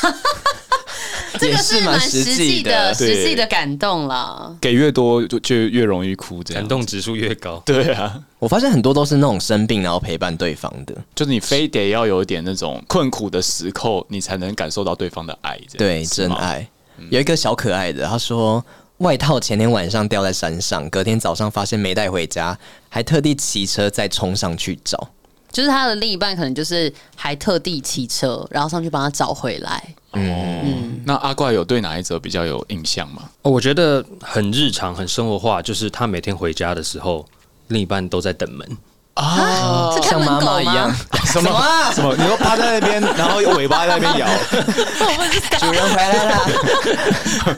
这个是蛮实际的、对实际的感动了。给越多就就越容易哭，这样感动指数越高。对啊，我发现很多都是那种生病然后陪伴对方的，就是你非得要有一点那种困苦的时刻，你才能感受到对方的爱。对，真爱。有一个小可爱的，他说外套前天晚上掉在山上，隔天早上发现没带回家，还特地骑车再冲上去找。就是他的另一半可能就是还特地骑车，然后上去帮他找回来。嗯，那阿怪有对哪一则比较有印象吗？哦，我觉得很日常、很生活化，就是他每天回家的时候，另一半都在等门。啊？像妈妈一样，什么什么？你说趴在那边，然后尾巴在那边摇，我不知道，主人回来了。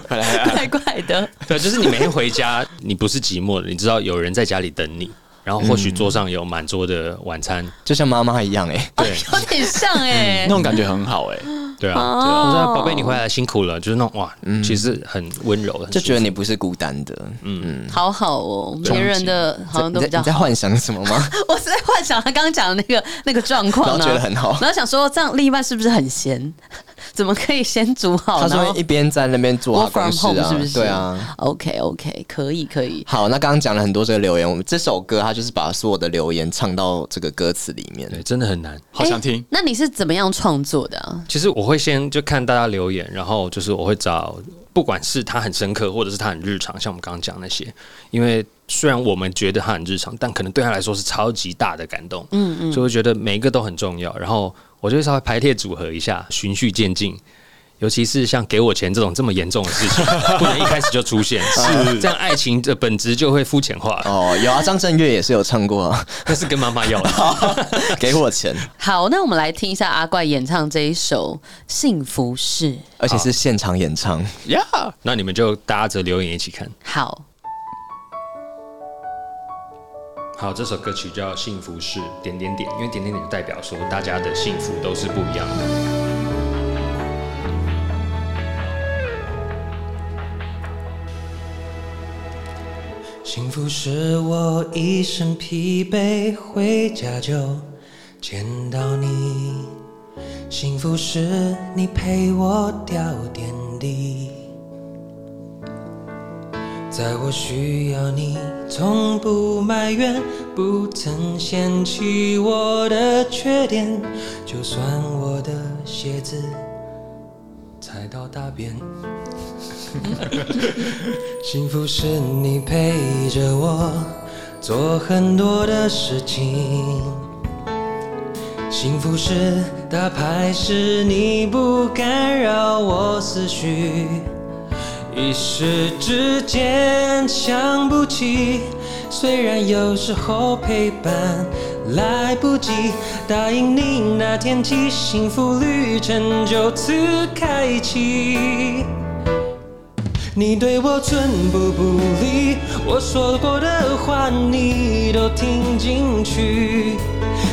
回来了怪怪的。对，就是你每天回家，你不是寂寞的，你知道有人在家里等你，然后或许桌上有满桌的晚餐，就像妈妈一样、欸，哎，对有点像哎、那种感觉很好哎、对啊，哦。对啊，我说宝贝你回来辛苦了，就是那种哇，其实很温柔的，就觉得你不是孤单的。嗯，好好哦，别人的好像都在你在。幻想什么吗？我是在幻想他刚刚讲的那个那个状况呢，然后觉得很好。然后想说这样另一半是不是很闲？怎么可以先煮好？他说一边在那边做 work 他公 home 啊，是不是？对啊。OK OK，可以可以。好，那刚刚讲了很多这个留言，我们这首歌它就是把所有的留言唱到这个歌词里面。对，真的很难。好想听诶。那你是怎么样创作的啊？其实我会先就看大家留言，然后就是我会找，不管是他很深刻，或者是他很日常，像我们刚刚讲那些，因为虽然我们觉得他很日常，但可能对他来说是超级大的感动，嗯嗯，所以我觉得每一个都很重要。然后我就会稍微排列组合一下，循序渐进。尤其是像给我钱这种这么严重的事情，不能一开始就出现，是这样爱情的本质就会肤浅化。哦，有啊，张震岳也是有唱过、啊，那是跟妈妈要的，给我钱，好，那我们来听一下阿怪演唱这一首《幸福是》。而且是现场演唱。呀，那你们就搭着留言一起看。好，好，这首歌曲叫《幸福是点点点》，因为点点点代表说大家的幸福都是不一样的。幸福是我一身疲惫，回家就见到你。幸福是你陪我掉点滴，在我需要你，从不埋怨，不曾嫌弃我的缺点，就算我的鞋子踩到大便。幸福是你陪着我做很多的事情，幸福是打牌时你不干扰我思绪，一时之间想不起，虽然有时候陪伴来不及，答应你那天起，幸福旅程就此开启。你对我寸步不离，我说过的话你都听进去。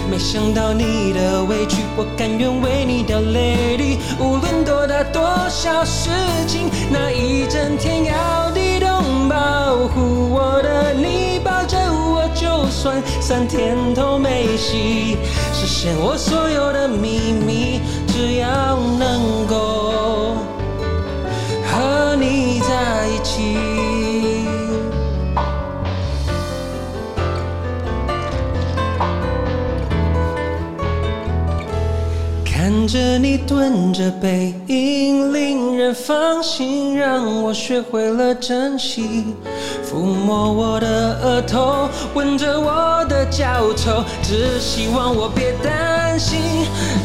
没想到你的委屈，我甘愿为你掉泪滴。无论多大多小事情，那一整天要地动保护我的你，抱着我就算三天都没戏，实现我所有的秘密，只要能够。在一起。看着你蹲着，背影令人放心，让我学会了珍惜。抚摸我的额头，吻着我的脚头，只希望我别担心。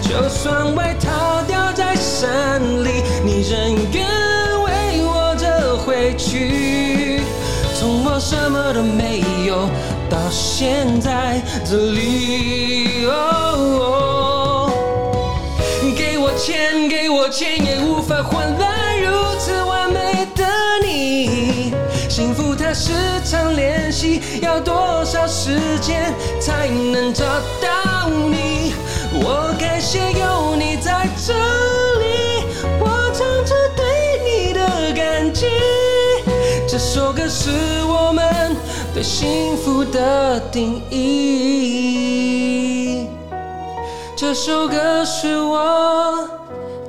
就算外套掉在山里，你仍愿回去。从我什么都没有到现在这里。哦给我钱，给我钱，也无法换来如此完美的你。幸福它是场练习，要多少时间才能找到你？我感谢有你在这里对幸福的定义这首歌是我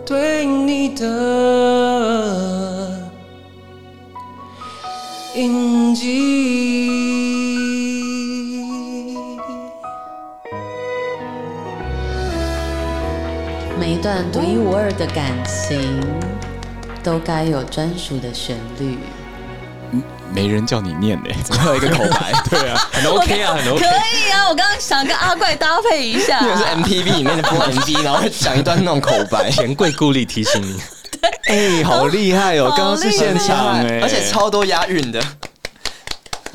对你的印记每一段独一无二的感情都该有专属的旋律。没人叫你念呢、欸，怎么会有一个口白？对啊，很 OK 啊，很 OK。可以啊，我刚刚想跟阿怪搭配一下。啊。那是 MTV 里面的播 MV，然后会讲一段那种口白。钱柜故意提醒你，哎、欸，好厉害哦！刚刚是现场哎、欸，而且超多押韵的。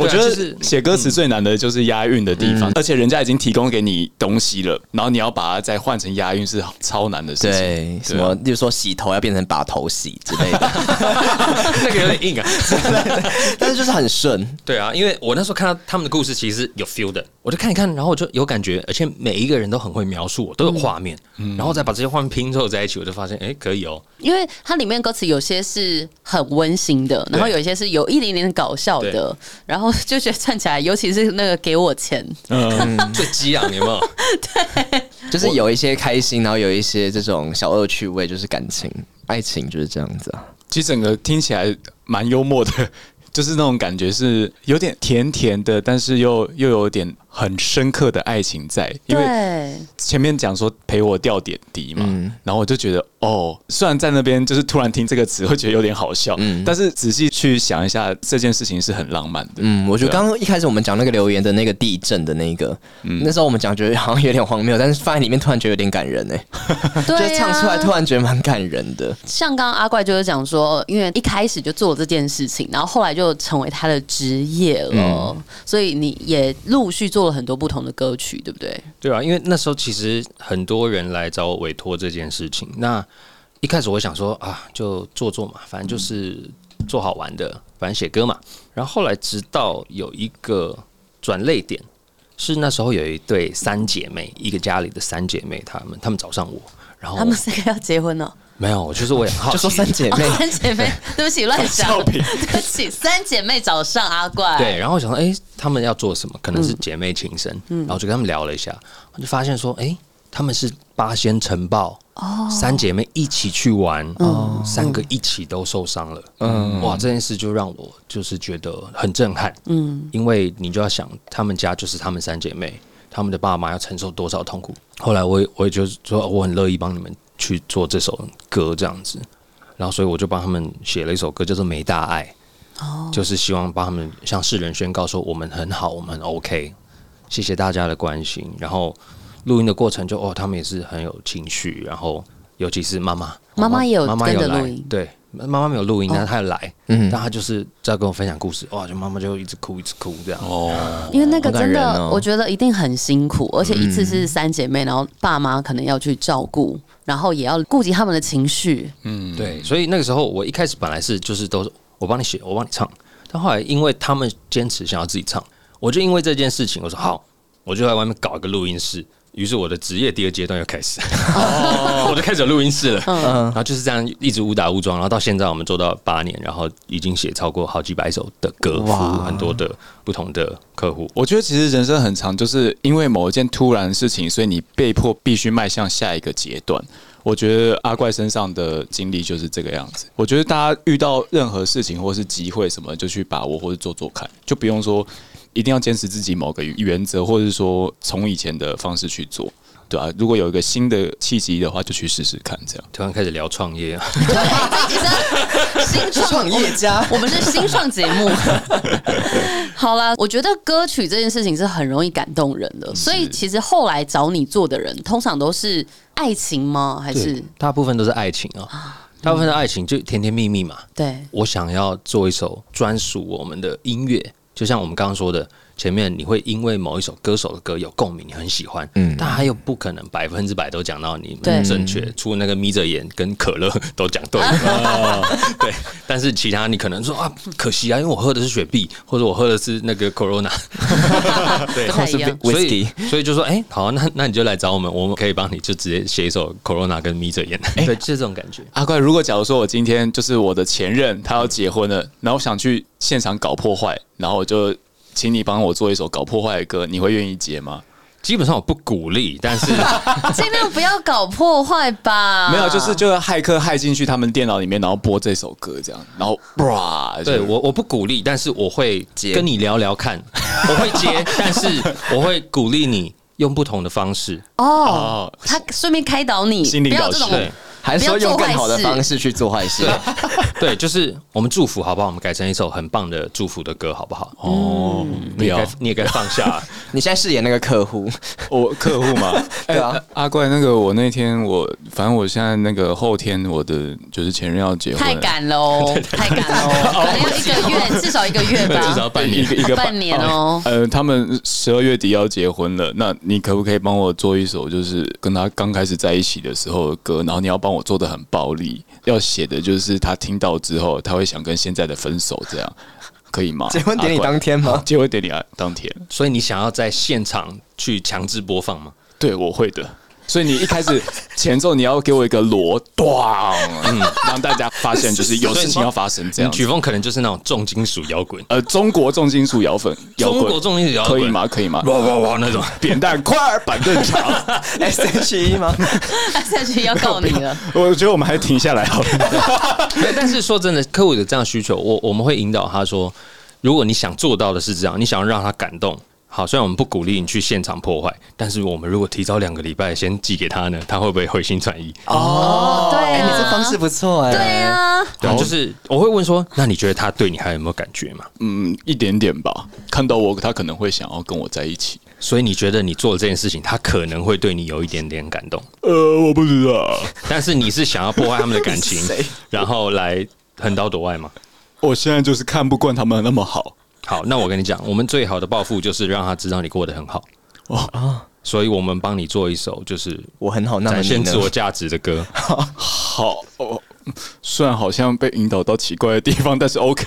我觉得写歌词最难的就是押韵的地方，而且人家已经提供给你东西了，然后你要把它再换成押韵是超难的事情。对，什么，例如说洗头要变成把头洗之类的，那个有点硬啊，但是就是很顺。对啊，因为我那时候看到他们的故事，其实有 feel 的，我就看一看，然后我就有感觉，而且每一个人都很会描述，我都有画面，然后再把这些画面拼凑在一起，我就发现，哎，可以哦。因为它里面歌词有些是很温馨的，然后有一些是有一点点搞笑的，然后。就觉得站起来，尤其是那个给我钱，嗯，最激昂，有没有？对，就是有一些开心，然后有一些这种小恶趣味，就是感情、爱情就是这样子啊。其实整个听起来蛮幽默的，就是那种感觉是有点甜甜的，但是又又有点。很深刻的爱情在，因为前面讲说陪我掉点滴嘛，然后我就觉得哦，虽然在那边就是突然听这个词会觉得有点好笑，嗯，但是仔细去想一下，这件事情是很浪漫的。嗯，我觉得刚刚一开始我们讲那个留言的那个地震的那个，嗯。那时候我们讲觉得好像有点荒谬，但是放在里面突然觉得有点感人哎，对，唱出来突然觉得蛮感人的。像刚刚阿怪就是讲说，因为一开始就做这件事情，然后后来就成为他的职业了，所以你也陆续做。做了很多不同的歌曲，对不对？对啊，因为那时候其实很多人来找我委托这件事情。那一开始我想说啊，就做做嘛，反正就是做好玩的，反正写歌嘛。然后后来直到有一个转泪点，是那时候有一对三姐妹，一个家里的三姐妹，她们她们找上我，然后她们三个要结婚了。没有，我就是我也好，就说三姐妹，哦、三姐妹，对。不起，乱讲，对不起，三姐妹找上阿怪，对，然后我想说，哎，他们要做什么？可能是姐妹情深，嗯，然后就跟他们聊了一下，我就发现说，哎，他们是八仙尘爆，哦，三姐妹一起去玩，哦，三个一起都受伤了，嗯，哇，这件事就让我就是觉得很震撼，嗯，因为你就要想，他们家就是他们三姐妹，他们的爸妈要承受多少痛苦。后来我也我也就说，我很乐意帮你们。去做这首歌这样子，然后所以我就帮他们写了一首歌，叫做《没大碍》，哦，就是希望帮他们向世人宣告说我们很好，我们很 OK，谢谢大家的关心。然后录音的过程就哦，他们也是很有情绪，然后尤其是妈妈，妈妈也有妈妈有来录音，对。妈妈没有录音，但是她有来，嗯，但她就是在跟我分享故事，哇，就妈妈就一直哭，一直哭这样。哦，因为那个真的，我觉得一定很辛苦，而且一次是三姐妹，然后爸妈可能要去照顾，然后也要顾及他们的情绪。嗯，对，所以那个时候我一开始本来是就是都是我帮你写，我帮你唱，但后来因为他们坚持想要自己唱，我就因为这件事情，我说好，我就在外面搞一个录音室。于是我的职业第二阶段又开始，我就开始有录音室了，然后就是这样一直误打误撞，然后到现在我们做到八年，然后已经写超过好几百首的歌，服务很多的不同的客户。我觉得其实人生很长，就是因为某一件突然的事情，所以你被迫必须迈向下一个阶段。我觉得阿怪身上的经历就是这个样子。我觉得大家遇到任何事情或是机会什么，就去把握或者做做看，就不用说。一定要坚持自己某个原则，或者是说从以前的方式去做，对啊，如果有一个新的契机的话，就去试试看。这样突然开始聊创业啊，对，其实新创业家，我们是新创节目。好啦，我觉得歌曲这件事情是很容易感动人的，所以其实后来找你做的人，通常都是爱情吗？还是大部分都是爱情啊？大部分的爱情就甜甜蜜蜜嘛。对，我想要做一首专属我们的音乐。就像我们刚刚说的，前面你会因为某一首歌手的歌有共鸣，你很喜欢，嗯，但他又不可能百分之百都讲到你们正确，除了那个眯着眼跟可乐都讲对，对，但是其他你可能说啊，可惜啊，因为我喝的是雪碧，或者我喝的是那个 Corona，对，或是 Whisky，所以就说，哎、欸，好，那那你就来找我们，我们可以帮你就直接写一首 Corona 跟眯着眼，对，就是这种感觉。阿怪，如果假如说我今天就是我的前任，他要结婚了，然后我想去现场搞破坏。然后我就请你帮我做一首搞破坏的歌，你会愿意接吗？基本上我不鼓励，但是 尽量不要搞破坏吧。没有，就是就是骇客骇进去他们电脑里面，然后播这首歌这样，然后哇，对我我不鼓励，但是我会跟你聊聊看，我会接，但是我会鼓励你用不同的方式哦。他顺便开导你，不要这种。还是说用更好的方式去做坏事？对，就是我们祝福好不好？我们改成一首很棒的祝福的歌好不好？哦，你也该你也该放下。你现在饰演那个客户，我客户嘛？对啊，阿怪，那个我那天我反正我现在那个后天我的就是前任要结婚，太赶喽，太赶喽，可能要一个月，至少一个月吧，至少半年，一个半年哦。呃，他们十二月底要结婚了，那你可不可以帮我做一首就是跟他刚开始在一起的时候的歌？然后你要帮。我做的很暴力，要写的就是他听到之后，他会想跟现在的分手，这样可以吗？结婚典礼当天吗？结婚典礼啊当天，所以你想要在现场去强制播放吗？对，我会的。所以你一开始前奏你要给我一个锣，咣，嗯，让大家发现就是有事情要发生这样。曲风可能就是那种重金属摇滚，呃，中国重金属摇滚，中国重金属摇滚可以吗？可以吗？哇哇哇那种扁担快，板凳长，S H E 吗？S H E 要告你了。我觉得我们还是停下来好了。但是说真的，客户有这样需求，我我们会引导他说，如果你想做到的是这样，你想要让他感动。好，虽然我们不鼓励你去现场破坏，但是我们如果提早两个礼拜先寄给他呢，他会不会回心转意？哦，对、啊欸，你这方式不错哎、欸。对啊，对啊，就是我会问说，那你觉得他对你还有没有感觉吗？嗯，一点点吧。看到我，他可能会想要跟我在一起。所以你觉得你做了这件事情，他可能会对你有一点点感动？呃，我不知道。但是你是想要破坏他们的感情，然后来横刀夺爱吗？我现在就是看不惯他们那么好。好，那我跟你讲，我们最好的报复就是让他知道你过得很好哦，所以我们帮你做一首就是我很好，展现自我价值的歌。好哦，虽然好像被引导到奇怪的地方，但是 OK。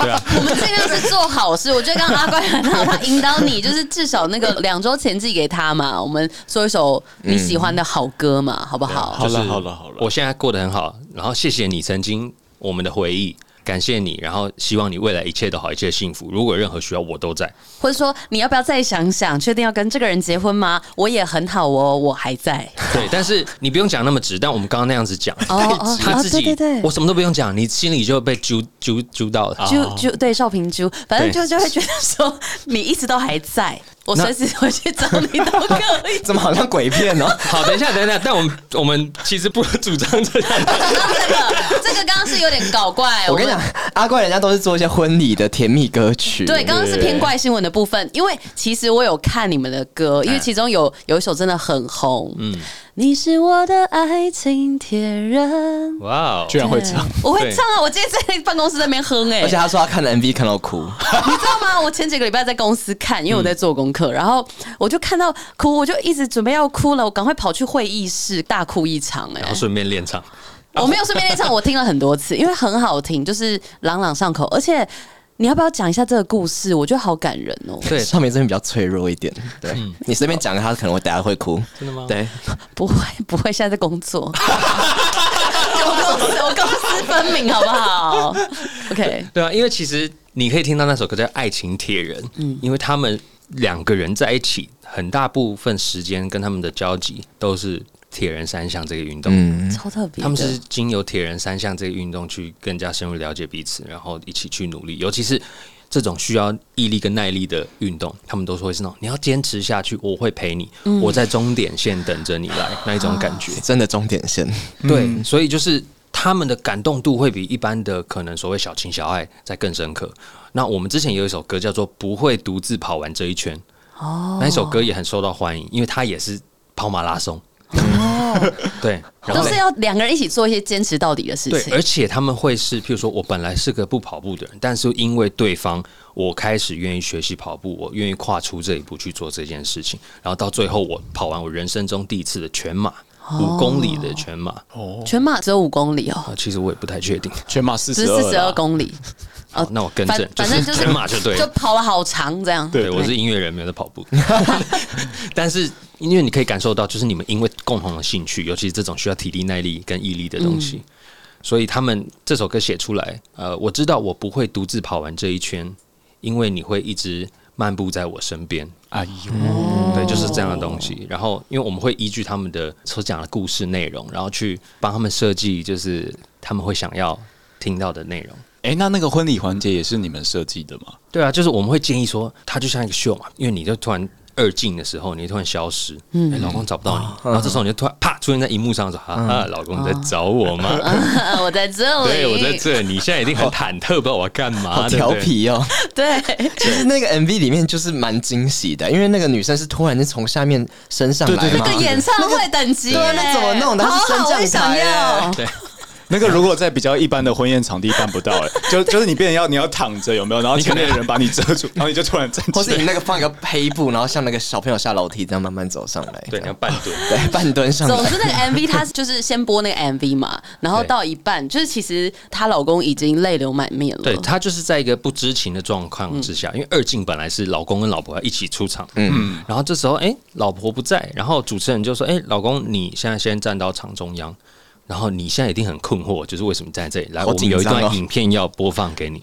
对啊，我们尽量是做好事。我觉得刚刚阿怪很好，他引导你，就是至少那个两周前寄给他嘛，我们说一首你喜欢的好歌嘛，好不好？好了，好了，好了。我现在过得很好，然后谢谢你曾经我们的回忆。感谢你，然后希望你未来一切都好，一切幸福。如果有任何需要，我都在。或者说，你要不要再想想，确定要跟这个人结婚吗？我也很好哦，我还在。对，但是你不用讲那么直。但我们刚刚那样子讲，哦，他自己，对对对，我什么都不用讲，你心里就被揪揪揪到了，揪揪对少平揪，反正就就会觉得说，你一直都还在。我随时回去找你都可以。怎么好像鬼片哦？好，等一下，等一下，但我们我们其实不主张这样。这个这个刚刚是有点搞怪。我跟你讲，阿怪人家都是做一些婚礼的甜蜜歌曲。对，刚刚是偏怪新闻的部分，因为其实我有看你们的歌，因为其中有有一首真的很红。嗯。你是我的爱情铁人，哇哦，居然会唱！我会唱啊！我今天在办公室在那边哼哎，而且他说他看了 MV 看到哭，你知道吗？我前几个礼拜在公司看，因为我在做功课，然后我就看到哭，我就一直准备要哭了，我赶快跑去会议室大哭一场哎，然后顺便练唱。我没有顺便练唱，我听了很多次，因为很好听，就是朗朗上口，而且。你要不要讲一下这个故事？我觉得好感人哦。对，少平这边比较脆弱一点。对，嗯、你随便讲，他可能会等下会哭。真的吗？对，不会不会，现在在工作。我公司我公私分明，好不好？OK。对啊，因为其实你可以听到那首歌叫《爱情铁人》，嗯，因为他们两个人在一起，很大部分时间跟他们的交集都是。铁人三项这个运动，嗯，超特别。他们是经由铁人三项这个运动去更加深入了解彼此，然后一起去努力。尤其是这种需要毅力跟耐力的运动，他们都说会是那种你要坚持下去，我会陪你，嗯、我在终点线等着你来那一种感觉。真的终点线，对，嗯、所以就是他们的感动度会比一般的可能所谓小情小爱再更深刻。那我们之前有一首歌叫做《不会独自跑完这一圈》，哦，那一首歌也很受到欢迎，因为它也是跑马拉松。哦，对，都是要两个人一起做一些坚持到底的事情。对，而且他们会是，譬如说我本来是个不跑步的人，但是因为对方，我开始愿意学习跑步，我愿意跨出这一步去做这件事情，然后到最后我跑完我人生中第一次的全马，五公里的全马。哦，全马只有五公里哦。其实我也不太确定，全马四十四十二公里。哦，那我更正，反正就是全马就对，就跑了好长这样。对，我是音乐人，没有在跑步。但是因为你可以感受到，就是你们因为共同的兴趣，尤其是这种需要体力、耐力跟毅力的东西，所以他们这首歌写出来，呃，我知道我不会独自跑完这一圈，因为你会一直漫步在我身边。哎呦，对，就是这样的东西。然后，因为我们会依据他们的所讲的故事内容，然后去帮他们设计，就是他们会想要听到的内容。哎，那那个婚礼环节也是你们设计的吗？对啊，就是我们会建议说，它就像一个秀嘛，因为你就突然。二进的时候，你突然消失，嗯、欸，老公找不到你，哦、然后这时候你就突然啪出现在荧幕上说：“嗯、啊，老公你在找我吗？我在这里，对，我在这，你现在一定很忐忑，不知道我要干嘛，好调皮哦。对，其实那个 MV 里面就是蛮惊喜的，因为那个女生是突然就从下面升上来嘛，那个演唱会等级，对，那怎么弄的？好好，我也想要。对。那个如果在比较一般的婚宴场地办不到，哎，就就是你变成要你要躺着有没有？然后前面的人把你遮住，然后你就突然站起来，或是你那个放一个黑布，然后像那个小朋友下楼梯这样慢慢走上来，对，你要半蹲，对，半蹲上来。总之那个 MV 它就是先播那个 MV 嘛，然后到一半就是其实她老公已经泪流满面了，对，她就是在一个不知情的状况之下，因为二进本来是老公跟老婆要一起出场，嗯，然后这时候哎老婆不在，然后主持人就说哎老公你现在先站到场中央。然后你现在一定很困惑，就是为什么站在这里？来，我们有一段影片要播放给你。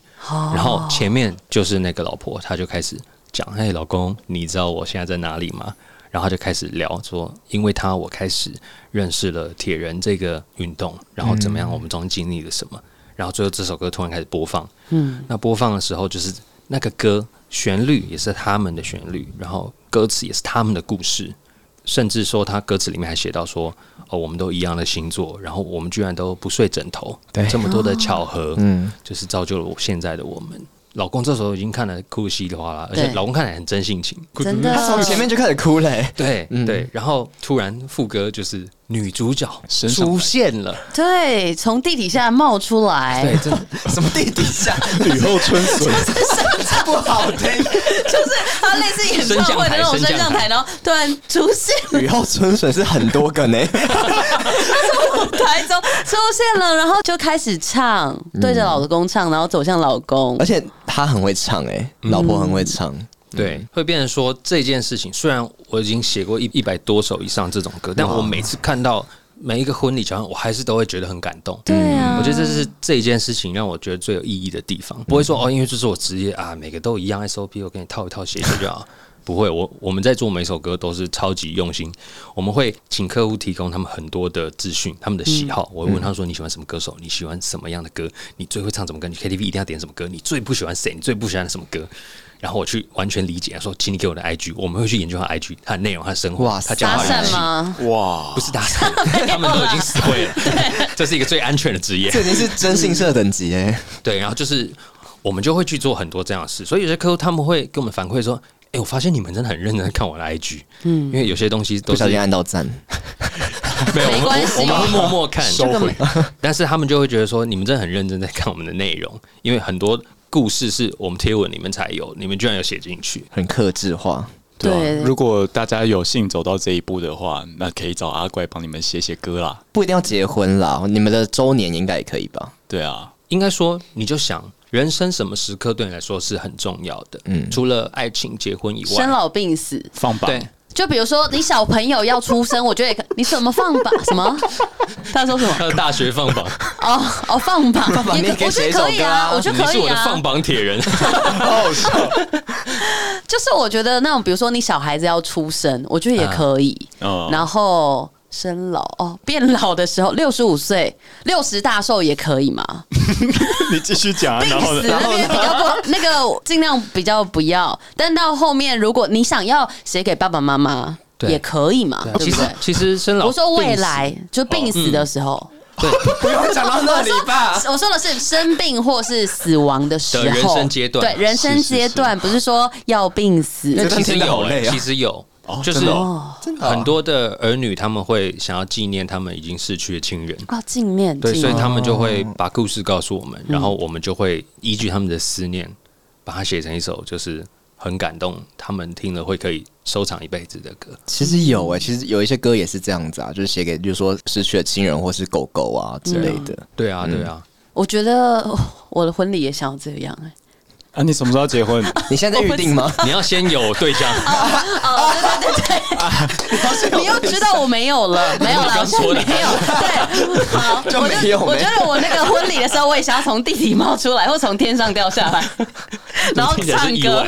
然后前面就是那个老婆，她就开始讲：“哎，老公，你知道我现在在哪里吗？”然后就开始聊说：“因为他，我开始认识了铁人这个运动，然后怎么样？我们中间经历了什么？然后最后这首歌突然开始播放。嗯，那播放的时候，就是那个歌旋律也是他们的旋律，然后歌词也是他们的故事。”甚至说，他歌词里面还写到说：“哦，我们都一样的星座，然后我们居然都不睡枕头，对，这么多的巧合，嗯，就是造就了我现在的我们。”老公这时候已经看了哭稀里哗啦，而且老公看起来很真性情，真的，他从前面就开始哭嘞，对对，然后突然副歌就是女主角出现了，对，从地底下冒出来，对，这什么地底下？雨后春笋，不好听，就是他类似演唱会的那种升降台，然后突然出现，雨后春笋是很多个呢，从舞台中出现了，然后就开始唱，对着老公唱，然后走向老公，而且。他很会唱哎、欸，老婆很会唱，嗯、对，会变成说这件事情。虽然我已经写过一一百多首以上这种歌，但我每次看到每一个婚礼桥段，我还是都会觉得很感动。对啊，我觉得这是这一件事情让我觉得最有意义的地方。不会说哦，因为这是我职业啊，每个都一样 SOP，我给你套一套写写就好。不会，我我们在做每首歌都是超级用心。我们会请客户提供他们很多的资讯，他们的喜好。我会问他说：“你喜欢什么歌手？你喜欢什么样的歌？你最会唱什么歌？你 KTV 一定要点什么歌？你最不喜欢谁？你最不喜欢什么歌？”然后我去完全理解，说：“请你给我的 IG，我们会去研究他 IG，他的内容，他的生活，他讲话语气吗？哇，不是搭讪，他们都已经死会了。对，这是一个最安全的职业，这已经是征信社等级哎。对，然后就是我们就会去做很多这样的事，所以有些客户他们会给我们反馈说。”哎、欸，我发现你们真的很认真看我的 IG，嗯，因为有些东西都是不小心按到赞，没有，没关系，我们会默默看，收回。但是他们就会觉得说，你们真的很认真在看我们的内容，因为很多故事是我们贴文里面才有，你们居然有写进去，很克制化。对，对，如果大家有幸走到这一步的话，那可以找阿怪帮你们写写歌啦，不一定要结婚啦，你们的周年应该也可以吧？对啊，应该说你就想。人生什么时刻对你来说是很重要的？嗯，除了爱情、结婚以外，生老病死放榜。对，就比如说你小朋友要出生，我觉得也可你怎么放榜？什么？他说什么？他的大学放榜。哦哦，放榜，放榜，你可以写一首歌啊！我觉得可以啊，你是我的放榜铁人，好好笑。就是我觉得那种，比如说你小孩子要出生，我觉得也可以。嗯，然后。生老哦，变老的时候六十五岁，六十大寿也可以吗？你继续讲、啊，然后呢？那边比较不 那个，尽量比较不要。但到后面，如果你想要写给爸爸妈妈，也可以嘛？对不对？其实生老，我说未来就病死的时候，哦嗯、对，不用讲到那里吧。我说的是生病或是死亡的时候，人生阶段，对人生阶段，不是说要病死。那其实有，其实有。就是很多的儿女，他们会想要纪念他们已经逝去的亲人啊，纪念对，所以他们就会把故事告诉我们，然后我们就会依据他们的思念，把它写成一首就是很感动，他们听了会可以收藏一辈子的歌。其实有哎，其实有一些歌也是这样子啊，就是写给，比如说失去的亲人或是狗狗啊之类的。对啊，对啊。我觉得我的婚礼也想要这样哎。啊，你什么时候结婚？你现在预定吗？你要先有对象。哦，对对对对。你又知道我没有了，没有了，没有。对，好，我就。我觉得我那个婚礼的时候，我也想要从地底冒出来，或从天上掉下来，然后唱歌。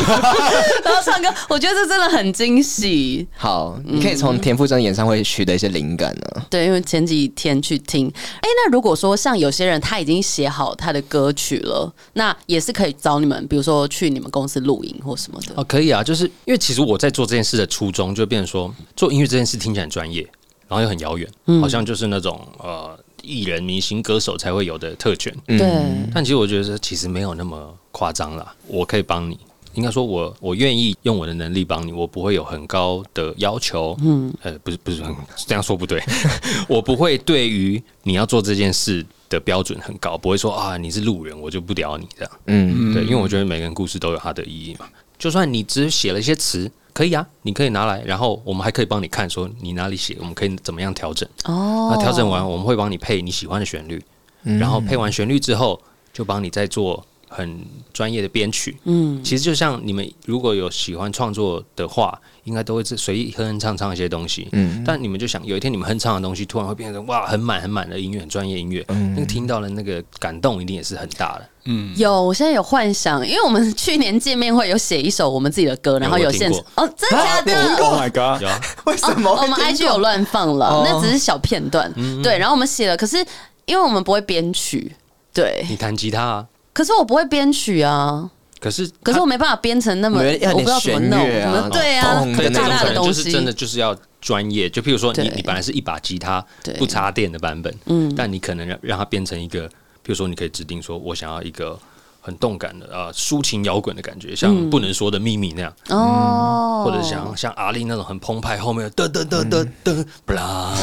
然后唱歌，我觉得这真的很惊喜。好，你可以从田馥甄演唱会取得一些灵感呢。对，因为前几天去听，哎，那如果说像有些人他已经写好他的歌曲了，那也是可以找你们，比如说去你们公司录音或什么的。哦，可以啊，就是因为其实我在做这件事的初衷，就变成说做音乐这件事听起来很专业，然后又很遥远，嗯、好像就是那种呃艺人、明星、歌手才会有的特权。对、嗯，但其实我觉得其实没有那么夸张啦。我可以帮你。应该说我，我我愿意用我的能力帮你，我不会有很高的要求。嗯，呃，不是不是很，这样说不对。我不会对于你要做这件事的标准很高，不会说啊，你是路人，我就不屌你这样。嗯，对，因为我觉得每个人故事都有它的意义嘛。就算你只写了一些词，可以啊，你可以拿来，然后我们还可以帮你看，说你哪里写，我们可以怎么样调整。哦，那调整完，我们会帮你配你喜欢的旋律，然后配完旋律之后，就帮你再做。很专业的编曲，嗯，其实就像你们如果有喜欢创作的话，应该都会随意哼哼唱唱一些东西，嗯。但你们就想有一天你们哼唱的东西突然会变成哇很满很满的音乐，很专业音乐，嗯，那个听到了那个感动一定也是很大的，嗯。有，我现在有幻想，因为我们去年见面会有写一首我们自己的歌，然后有现场哦，真的假的？Oh my god！为什么？我们 IG 有乱放了，那只是小片段，对。然后我们写了，可是因为我们不会编曲，对。你弹吉他啊？可是我不会编曲啊，可是可是我没办法编成那么，我不知道怎么弄，对啊，大大的东西，真的就是要专业。就譬如说，你你本来是一把吉他，不插电的版本，嗯，但你可能让让它变成一个，譬如说，你可以指定说，我想要一个很动感的啊，抒情摇滚的感觉，像不能说的秘密那样，哦，或者像像阿力那种很澎湃，后面的噔噔噔噔噔，不啦，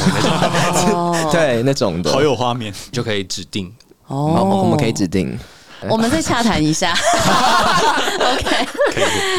对，那种的，好有画面，就可以指定，哦，我们可以指定。我们再洽谈一下，OK，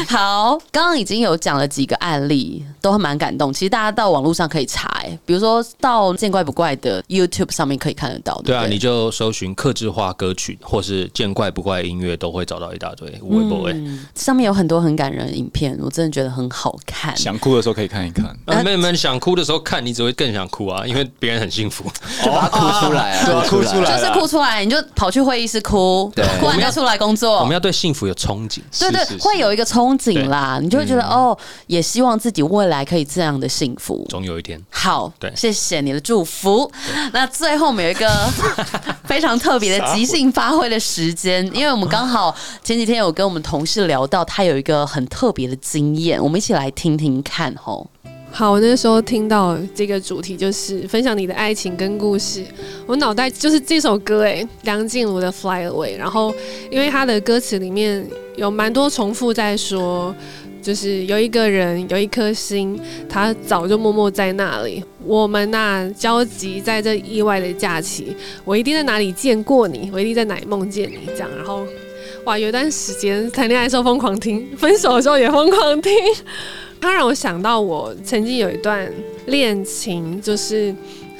好，刚刚已经有讲了几个案例，都还蛮感动。其实大家到网络上可以查，哎，比如说到见怪不怪的 YouTube 上面可以看得到。对，对啊，你就搜寻克制化歌曲，或是见怪不怪音乐，都会找到一大堆。微博嗯，上面有很多很感人的影片，我真的觉得很好看。想哭的时候可以看一看。啊，妹妹想哭的时候看，你只会更想哭啊，因为别人很幸福，就把它哭出来啊，对，哭出来，就是哭出来，你就跑去会议室哭。对。不然要出来工作，我们要对幸福有憧憬，对对，会有一个憧憬啦，你就会觉得哦，也希望自己未来可以这样的幸福，总有一天。好，对，谢谢你的祝福。那最后我们有一个 非常特别的即兴发挥的时间，因为我们刚好前几天有跟我们同事聊到，他有一个很特别的经验，我们一起来听听看吼。好，我那时候听到这个主题就是分享你的爱情跟故事，我脑袋就是这首歌诶，梁静茹的《Fly Away》，然后因为他的歌词里面有蛮多重复在说，就是有一个人有一颗心，他早就默默在那里，我们呐交集在这意外的假期，我一定在哪里见过你，我一定在哪里梦见你，这样，然后哇，有段时间谈恋爱的时候疯狂听，分手的时候也疯狂听。他让我想到，我曾经有一段恋情，就是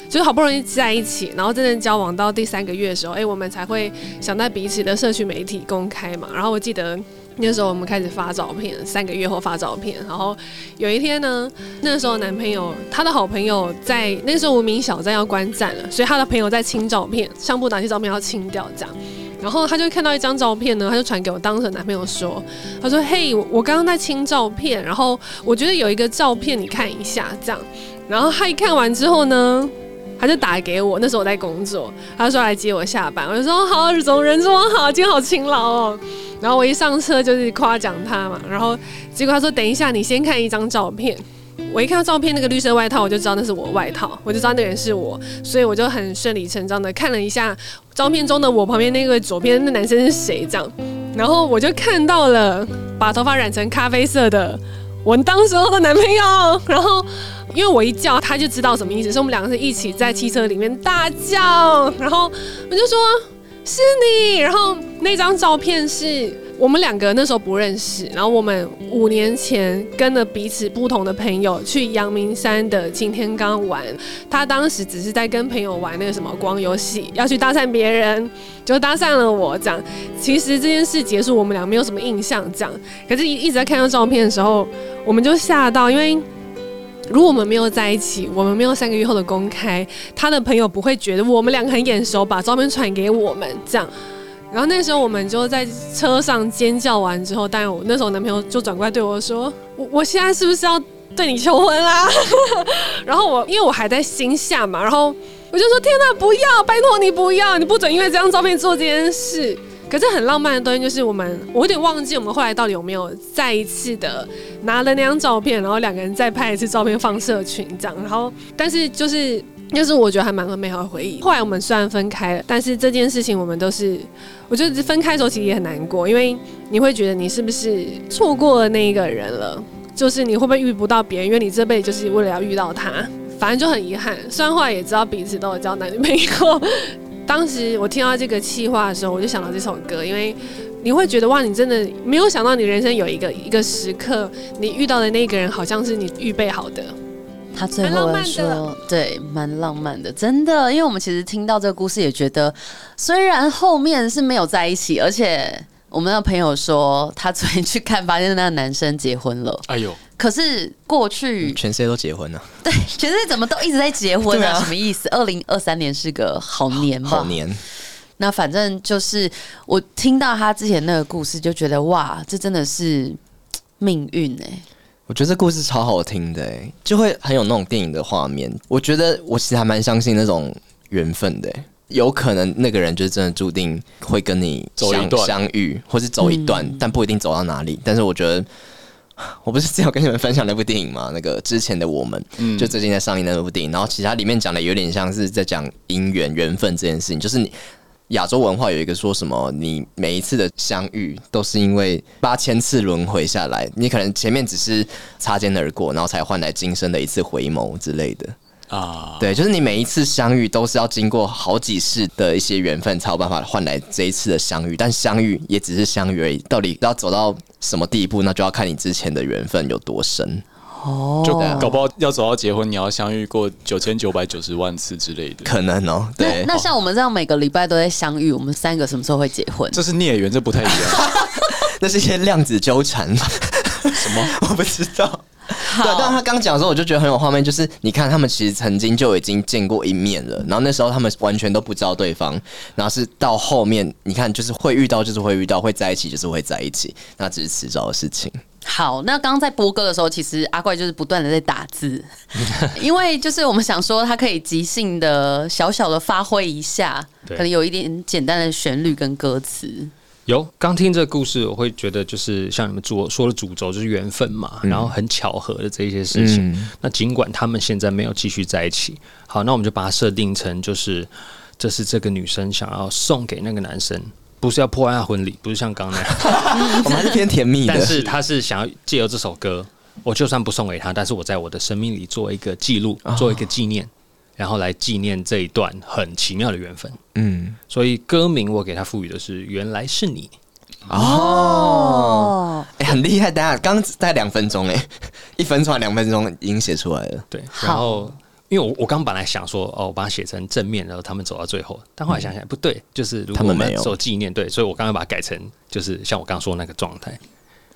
就是好不容易在一起，然后真正交往到第三个月的时候，哎、我们才会想在彼此的社区媒体公开嘛。然后我记得那时候我们开始发照片，三个月后发照片。然后有一天呢，那时候男朋友他的好朋友在那时候无名小站要关站了，所以他的朋友在清照片，相簿哪些照片要清掉这样。然后他就看到一张照片呢，他就传给我当时男朋友说：“他说，嘿，我刚刚在清照片，然后我觉得有一个照片，你看一下这样。然后他一看完之后呢，他就打给我，那时候我在工作，他说来接我下班。我就说好，总人这么好，今天好勤劳哦。然后我一上车就是夸奖他嘛，然后结果他说等一下，你先看一张照片。”我一看到照片，那个绿色外套，我就知道那是我外套，我就知道那人是我，所以我就很顺理成章的看了一下照片中的我旁边那个左边的男生是谁，这样，然后我就看到了把头发染成咖啡色的我当时候的男朋友，然后因为我一叫他就知道什么意思，所以我们两个是一起在汽车里面大叫，然后我就说是你，然后那张照片是。我们两个那时候不认识，然后我们五年前跟了彼此不同的朋友去阳明山的擎天岗玩。他当时只是在跟朋友玩那个什么光游戏，要去搭讪别人，就搭讪了我。这样，其实这件事结束，我们俩没有什么印象。这样，可是一一直在看到照片的时候，我们就吓到，因为如果我们没有在一起，我们没有三个月后的公开，他的朋友不会觉得我们两个很眼熟，把照片传给我们这样。然后那时候我们就在车上尖叫完之后，但我那时候男朋友就转过来对我说：“我我现在是不是要对你求婚啦？”然后我因为我还在心下嘛，然后我就说：“天哪，不要！拜托你不要，你不准因为这张照片做这件事。”可是很浪漫的东西就是我们，我有点忘记我们后来到底有没有再一次的拿了那张照片，然后两个人再拍一次照片放社群这样。然后，但是就是。就是我觉得还蛮美好的回忆。后来我们虽然分开了，但是这件事情我们都是，我觉得分开的时候其实也很难过，因为你会觉得你是不是错过了那一个人了？就是你会不会遇不到别人？因为你这辈子就是为了要遇到他，反正就很遗憾。虽然后来也知道彼此都有交男女朋友，当时我听到这个气话的时候，我就想到这首歌，因为你会觉得哇，你真的没有想到你人生有一个一个时刻，你遇到的那个人好像是你预备好的。他最后说：“对，蛮浪漫的，真的。因为我们其实听到这个故事，也觉得虽然后面是没有在一起，而且我们的朋友说，他昨天去看，发现那个男生结婚了。哎呦！可是过去全世界都结婚了，对，全世界怎么都一直在结婚 啊？什么意思？二零二三年是个好年吧？好年。那反正就是我听到他之前那个故事，就觉得哇，这真的是命运哎、欸。”我觉得这故事超好听的，就会很有那种电影的画面。我觉得我其实还蛮相信那种缘分的，有可能那个人就是真的注定会跟你走一段相遇，或是走一段，嗯、但不一定走到哪里。但是我觉得，我不是之前有跟你们分享那部电影吗？那个之前的我们，嗯、就最近在上映的那部电影，然后其实它里面讲的有点像是在讲姻缘、缘分这件事情，就是你。亚洲文化有一个说什么，你每一次的相遇都是因为八千次轮回下来，你可能前面只是擦肩而过，然后才换来今生的一次回眸之类的啊。对，就是你每一次相遇都是要经过好几世的一些缘分才有办法换来这一次的相遇，但相遇也只是相遇而已，到底要走到什么地步，那就要看你之前的缘分有多深。哦，就搞不好要走到结婚，你要相遇过九千九百九十万次之类的，可能哦。对，那，那像我们这样每个礼拜都在相遇，我们三个什么时候会结婚？这是孽缘，这不太一样。那是一些量子纠缠。什么？我不知道。对，但他刚讲的时候，我就觉得很有画面，就是你看他们其实曾经就已经见过一面了，然后那时候他们完全都不知道对方，然后是到后面你看就是会遇到，就是会遇到，会在一起就是会在一起，那只是迟早的事情。好，那刚刚在播歌的时候，其实阿怪就是不断的在打字，因为就是我们想说他可以即兴的小小的发挥一下，可能有一点简单的旋律跟歌词。有刚听这个故事，我会觉得就是像你们主说的主轴就是缘分嘛，嗯、然后很巧合的这些事情。嗯、那尽管他们现在没有继续在一起，好，那我们就把它设定成就是这是这个女生想要送给那个男生。不是要破坏他婚礼，不是像刚刚那样，我们还是偏甜蜜的。但是他是想要借由这首歌，我就算不送给他，但是我在我的生命里做一个记录，做一个纪念，然后来纪念这一段很奇妙的缘分。嗯，所以歌名我给他赋予的是“原来是你”。哦，哎，很厉害！等下刚才两分钟，哎，一分钟两分钟已经写出来了。对，然后。因为我我刚本来想说哦，我把它写成正面，然后他们走到最后，但后来想想不对，就是如果我们做纪念，对，所以我刚刚把它改成就是像我刚刚说的那个状态。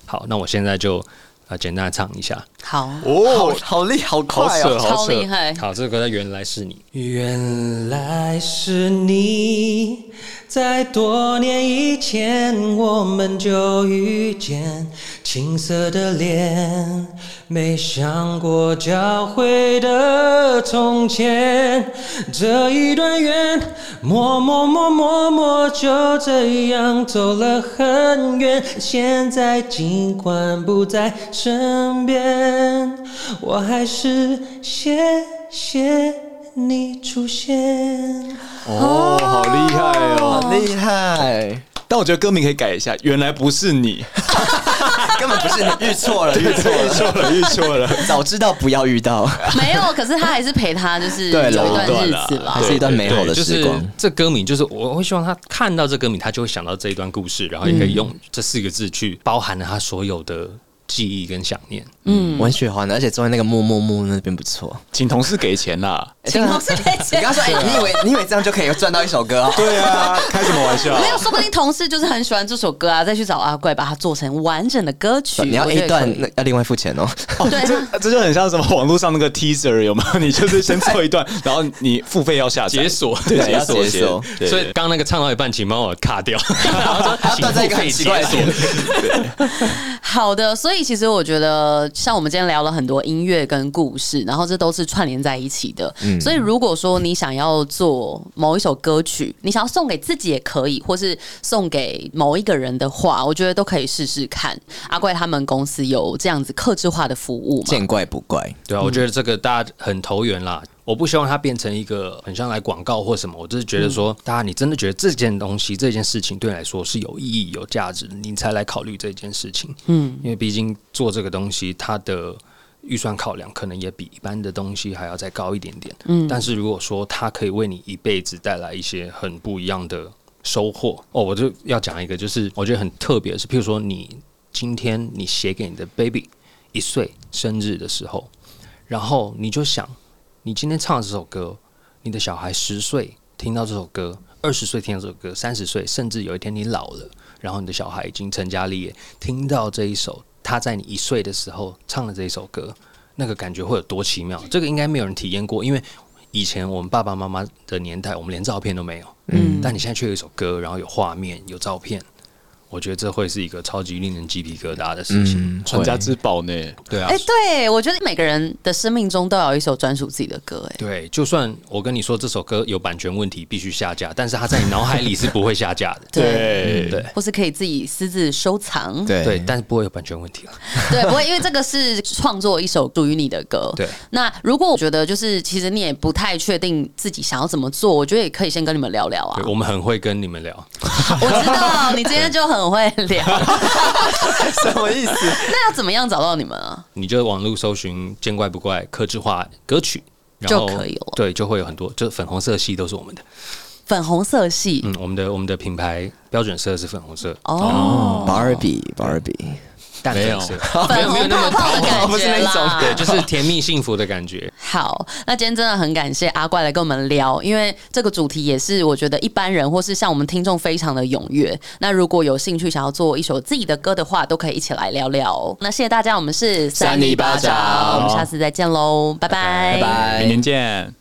好，那我现在就啊简单的唱一下。好哦，好厉害，好快哦，超厉害。好，这首歌叫原来是你，原来是你。在多年以前，我们就遇见，青涩的脸，没想过交汇的从前，这一段缘，默默默默默就这样走了很远。现在尽管不在身边，我还是谢谢你出现。哦，好厉害哦，好厉害！但我觉得歌名可以改一下，原来不是你，根本不是你，遇错了，遇错了，遇错了，遇错了，早知道不要遇到。没有，可是他还是陪他，就是有一段日子了，还是一段美好的时光。这歌名就是我会希望他看到这歌名，他就会想到这一段故事，然后也可以用这四个字去包含了他所有的记忆跟想念。嗯，我很喜欢的，而且坐在那个木木木那边不错，请同事给钱啦。请同事给钱。你刚说，哎、欸，你以为你以为这样就可以赚到一首歌、哦？对啊，开什么玩笑？没有，说不定同事就是很喜欢这首歌啊，再去找阿怪把它做成完整的歌曲。你要一段，那要另外付钱哦。哦，对，这这就很像什么网络上那个 teaser 有吗？你就是先做一段，然后你付费要下解锁，对，解锁解锁。所以刚刚那个唱到一半，请帮我卡掉，然后说 断在一个很奇怪的点。对，好的，所以其实我觉得，像我们今天聊了很多音乐跟故事，然后这都是串联在一起的。嗯，所以如果说你想要做某一首歌曲，你想要送给自己也可以，或是送给某一个人的话，我觉得都可以试试看。阿怪他们公司有这样子客制化的服务吗？见怪不怪。对啊，我觉得这个大家很投缘啦。我不希望它变成一个很像来广告或什么，我就是觉得说，大家你真的觉得这件东西、这件事情对你来说是有意义、有价值，你才来考虑这件事情。嗯，因为毕竟做这个东西，它的预算考量可能也比一般的东西还要再高一点点。嗯，但是如果说它可以为你一辈子带来一些很不一样的收获，哦，我就要讲一个，就是我觉得很特别的是，譬如说你今天你写给你的 baby 一岁生日的时候，然后你就想。你今天唱的这首歌，你的小孩十岁听到这首歌，二十岁听到这首歌，三十岁，甚至有一天你老了，然后你的小孩已经成家立业，听到这一首他在你一岁的时候唱的这一首歌，那个感觉会有多奇妙？这个应该没有人体验过，因为以前我们爸爸妈妈的年代，我们连照片都没有。嗯，但你现在却有一首歌，然后有画面，有照片。我觉得这会是一个超级令人鸡皮疙瘩的事情，传、嗯、家之宝呢。对啊，哎、欸，对我觉得每个人的生命中都有一首专属自己的歌。哎，对，就算我跟你说这首歌有版权问题，必须下架，但是它在你脑海里是不会下架的。对对，对，或是可以自己私自收藏。对对，但是不会有版权问题了。对，不会，因为这个是创作一首属于你的歌。对，那如果我觉得就是其实你也不太确定自己想要怎么做，我觉得也可以先跟你们聊聊啊。对，我们很会跟你们聊。我知道你今天就很会聊。什么意思？那要怎么样找到你们啊？你就网络搜寻“见怪不怪”克制化歌曲就可以了。对，就会有很多，就粉红色系都是我们的。粉红色系，嗯，我们的我们的品牌标准色是粉红色。哦 没有，没有没有那么桃花，不是那种，对，就是甜蜜幸福的感觉。好，那今天真的很感谢阿怪来跟我们聊，因为这个主题也是我觉得一般人或是像我们听众非常的踊跃。那如果有兴趣想要做一首自己的歌的话，都可以一起来聊聊。那谢谢大家，我们是三里巴掌，我们下次再见喽，拜拜，拜拜，明年见。